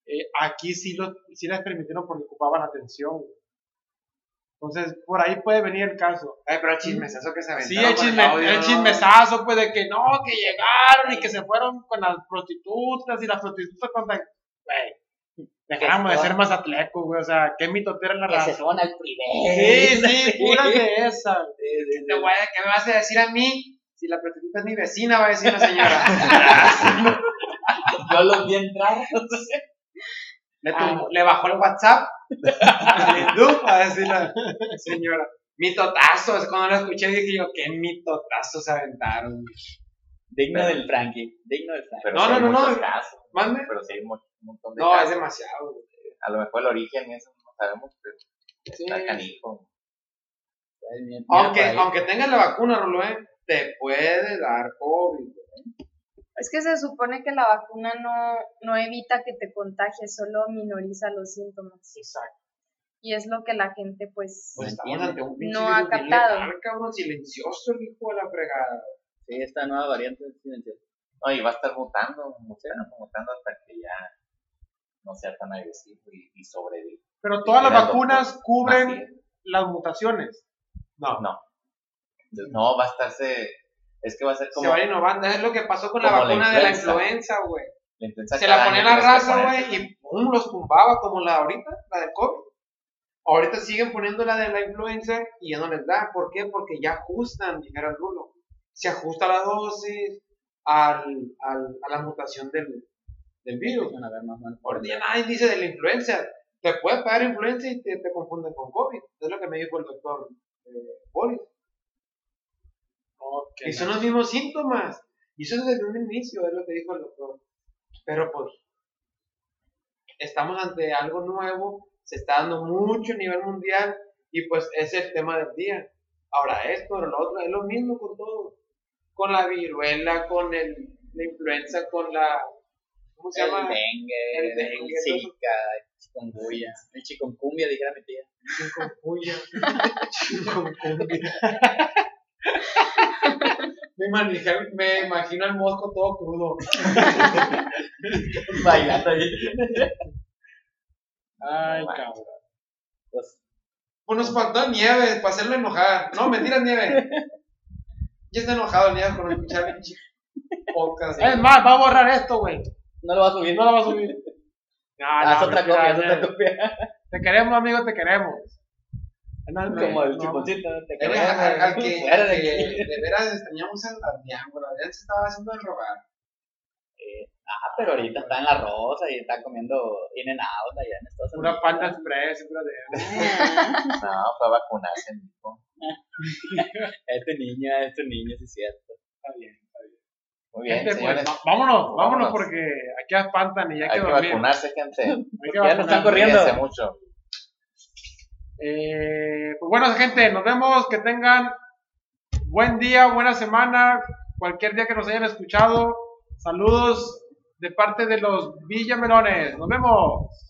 eh, aquí sí, los, sí les permitieron porque ocupaban atención, güey. Entonces, por ahí puede venir el caso. Ay, pero el chismesazo que se aventaron. Sí, el, chisme, audio, el chismesazo, pues, de que no, que llegaron y que se fueron con las prostitutas y las prostitutas con... Güey, dejáramos de ser más atlecos, güey, o sea, qué mitotera en la Que se raza. al primer. Sí, sí, puras de esas. Este ¿qué me vas a decir a mí? Si la prostituta es mi vecina, va a decir la señora. Yo los vi entrar. Le, tum- le bajó el WhatsApp al hindú, va a decir la señora. Mitotazo, es cuando lo escuché dije yo, qué mitotazo se aventaron. Digno Pero- del Frankie. Digno del Frankie. No, no, no, no. casos, Mande. pero sí hay un montón de No, es casos. demasiado. güey. A lo mejor el origen eso no sabemos, pero Sí. está canijo. Aunque, aunque tengas la vacuna, Rolo, ¿eh? te puede dar COVID. Es que se supone que la vacuna no, no evita que te contagies, solo minoriza los síntomas. Exacto. Y es lo que la gente pues... Pues estamos ante un pinche No ha captado. cabrón, silencioso el hijo de la fregada. Sí, esta nueva variante es silenciosa. No, y va a estar mutando, mutando, mutando hasta que ya no sea tan agresivo y, y sobreviva. Pero todas las vacunas doctor. cubren las mutaciones. No. No. No, va a estarse. Es que va a ser como. Se va innovando. Es lo que pasó con la vacuna de la influenza. güey. la influenza Se la ponía la raza, güey, y pum, los tumbaba como la ahorita, la del COVID. Ahorita siguen poniendo la de la influenza y ya no les da. ¿Por qué? Porque ya ajustan, dijera el Rulo. Se ajusta la dosis al, al, a la mutación del, del virus. Van a ver más. Ahorita ya nadie dice de la influenza. Te puede pegar influenza y te, te confunden con COVID. Es lo que me dijo el doctor eh, Boris. Y son los mismos síntomas. Y eso desde un inicio, es lo que dijo el doctor. Pero pues, estamos ante algo nuevo, se está dando mucho a nivel mundial y pues es el tema del día. Ahora esto, lo otro, es lo mismo con todo. Con la viruela, con el, la influenza, con la... ¿Cómo se El llama? dengue, El el dengue, zika, el chikungunya, el chikungunya, dijera mi tía. Chikungunya. Chikungunya. Me, imagino, me imagino el mosco todo crudo. Bailando ahí. Ay, No, cabrón. Pues, Pues nos faltó nieve para hacerlo enojar. No, mentira, nieve. Ya está enojado el nieve con escuchar el podcast. Es más, va a borrar esto, güey. no lo va a subir. No lo va a subir. No, Ah, es no, otra mentira, copia, es otra copia. Te queremos, amigo, te queremos. No, no, Como el no. chiponcito. Te Eh, al, al que, Fuera de que aquí. de veras extrañamos al Adrián, güey. Adrián se estaba haciendo el rogar. Eh, ah, pero ahorita está en la rosa y está comiendo in and out allá en Estados Unidos. Pura panda express, de... No, fue a vacunarse, mijo. Este niño, este niño, sí es cierto. Está bien, está bien. Muy bien, Gente, pues, señores. va- vámonos, vámonos, Vámonos. porque aquí espantan y ya hay Hay que que dormir. vacunarse, gente. Hay que Ya nos están corriendo. Mucho. Eh, pues bueno, gente, nos vemos. Que tengan buen día, buena semana. Cualquier día que nos hayan escuchado. Saludos de parte de los Villamelones. Nos vemos.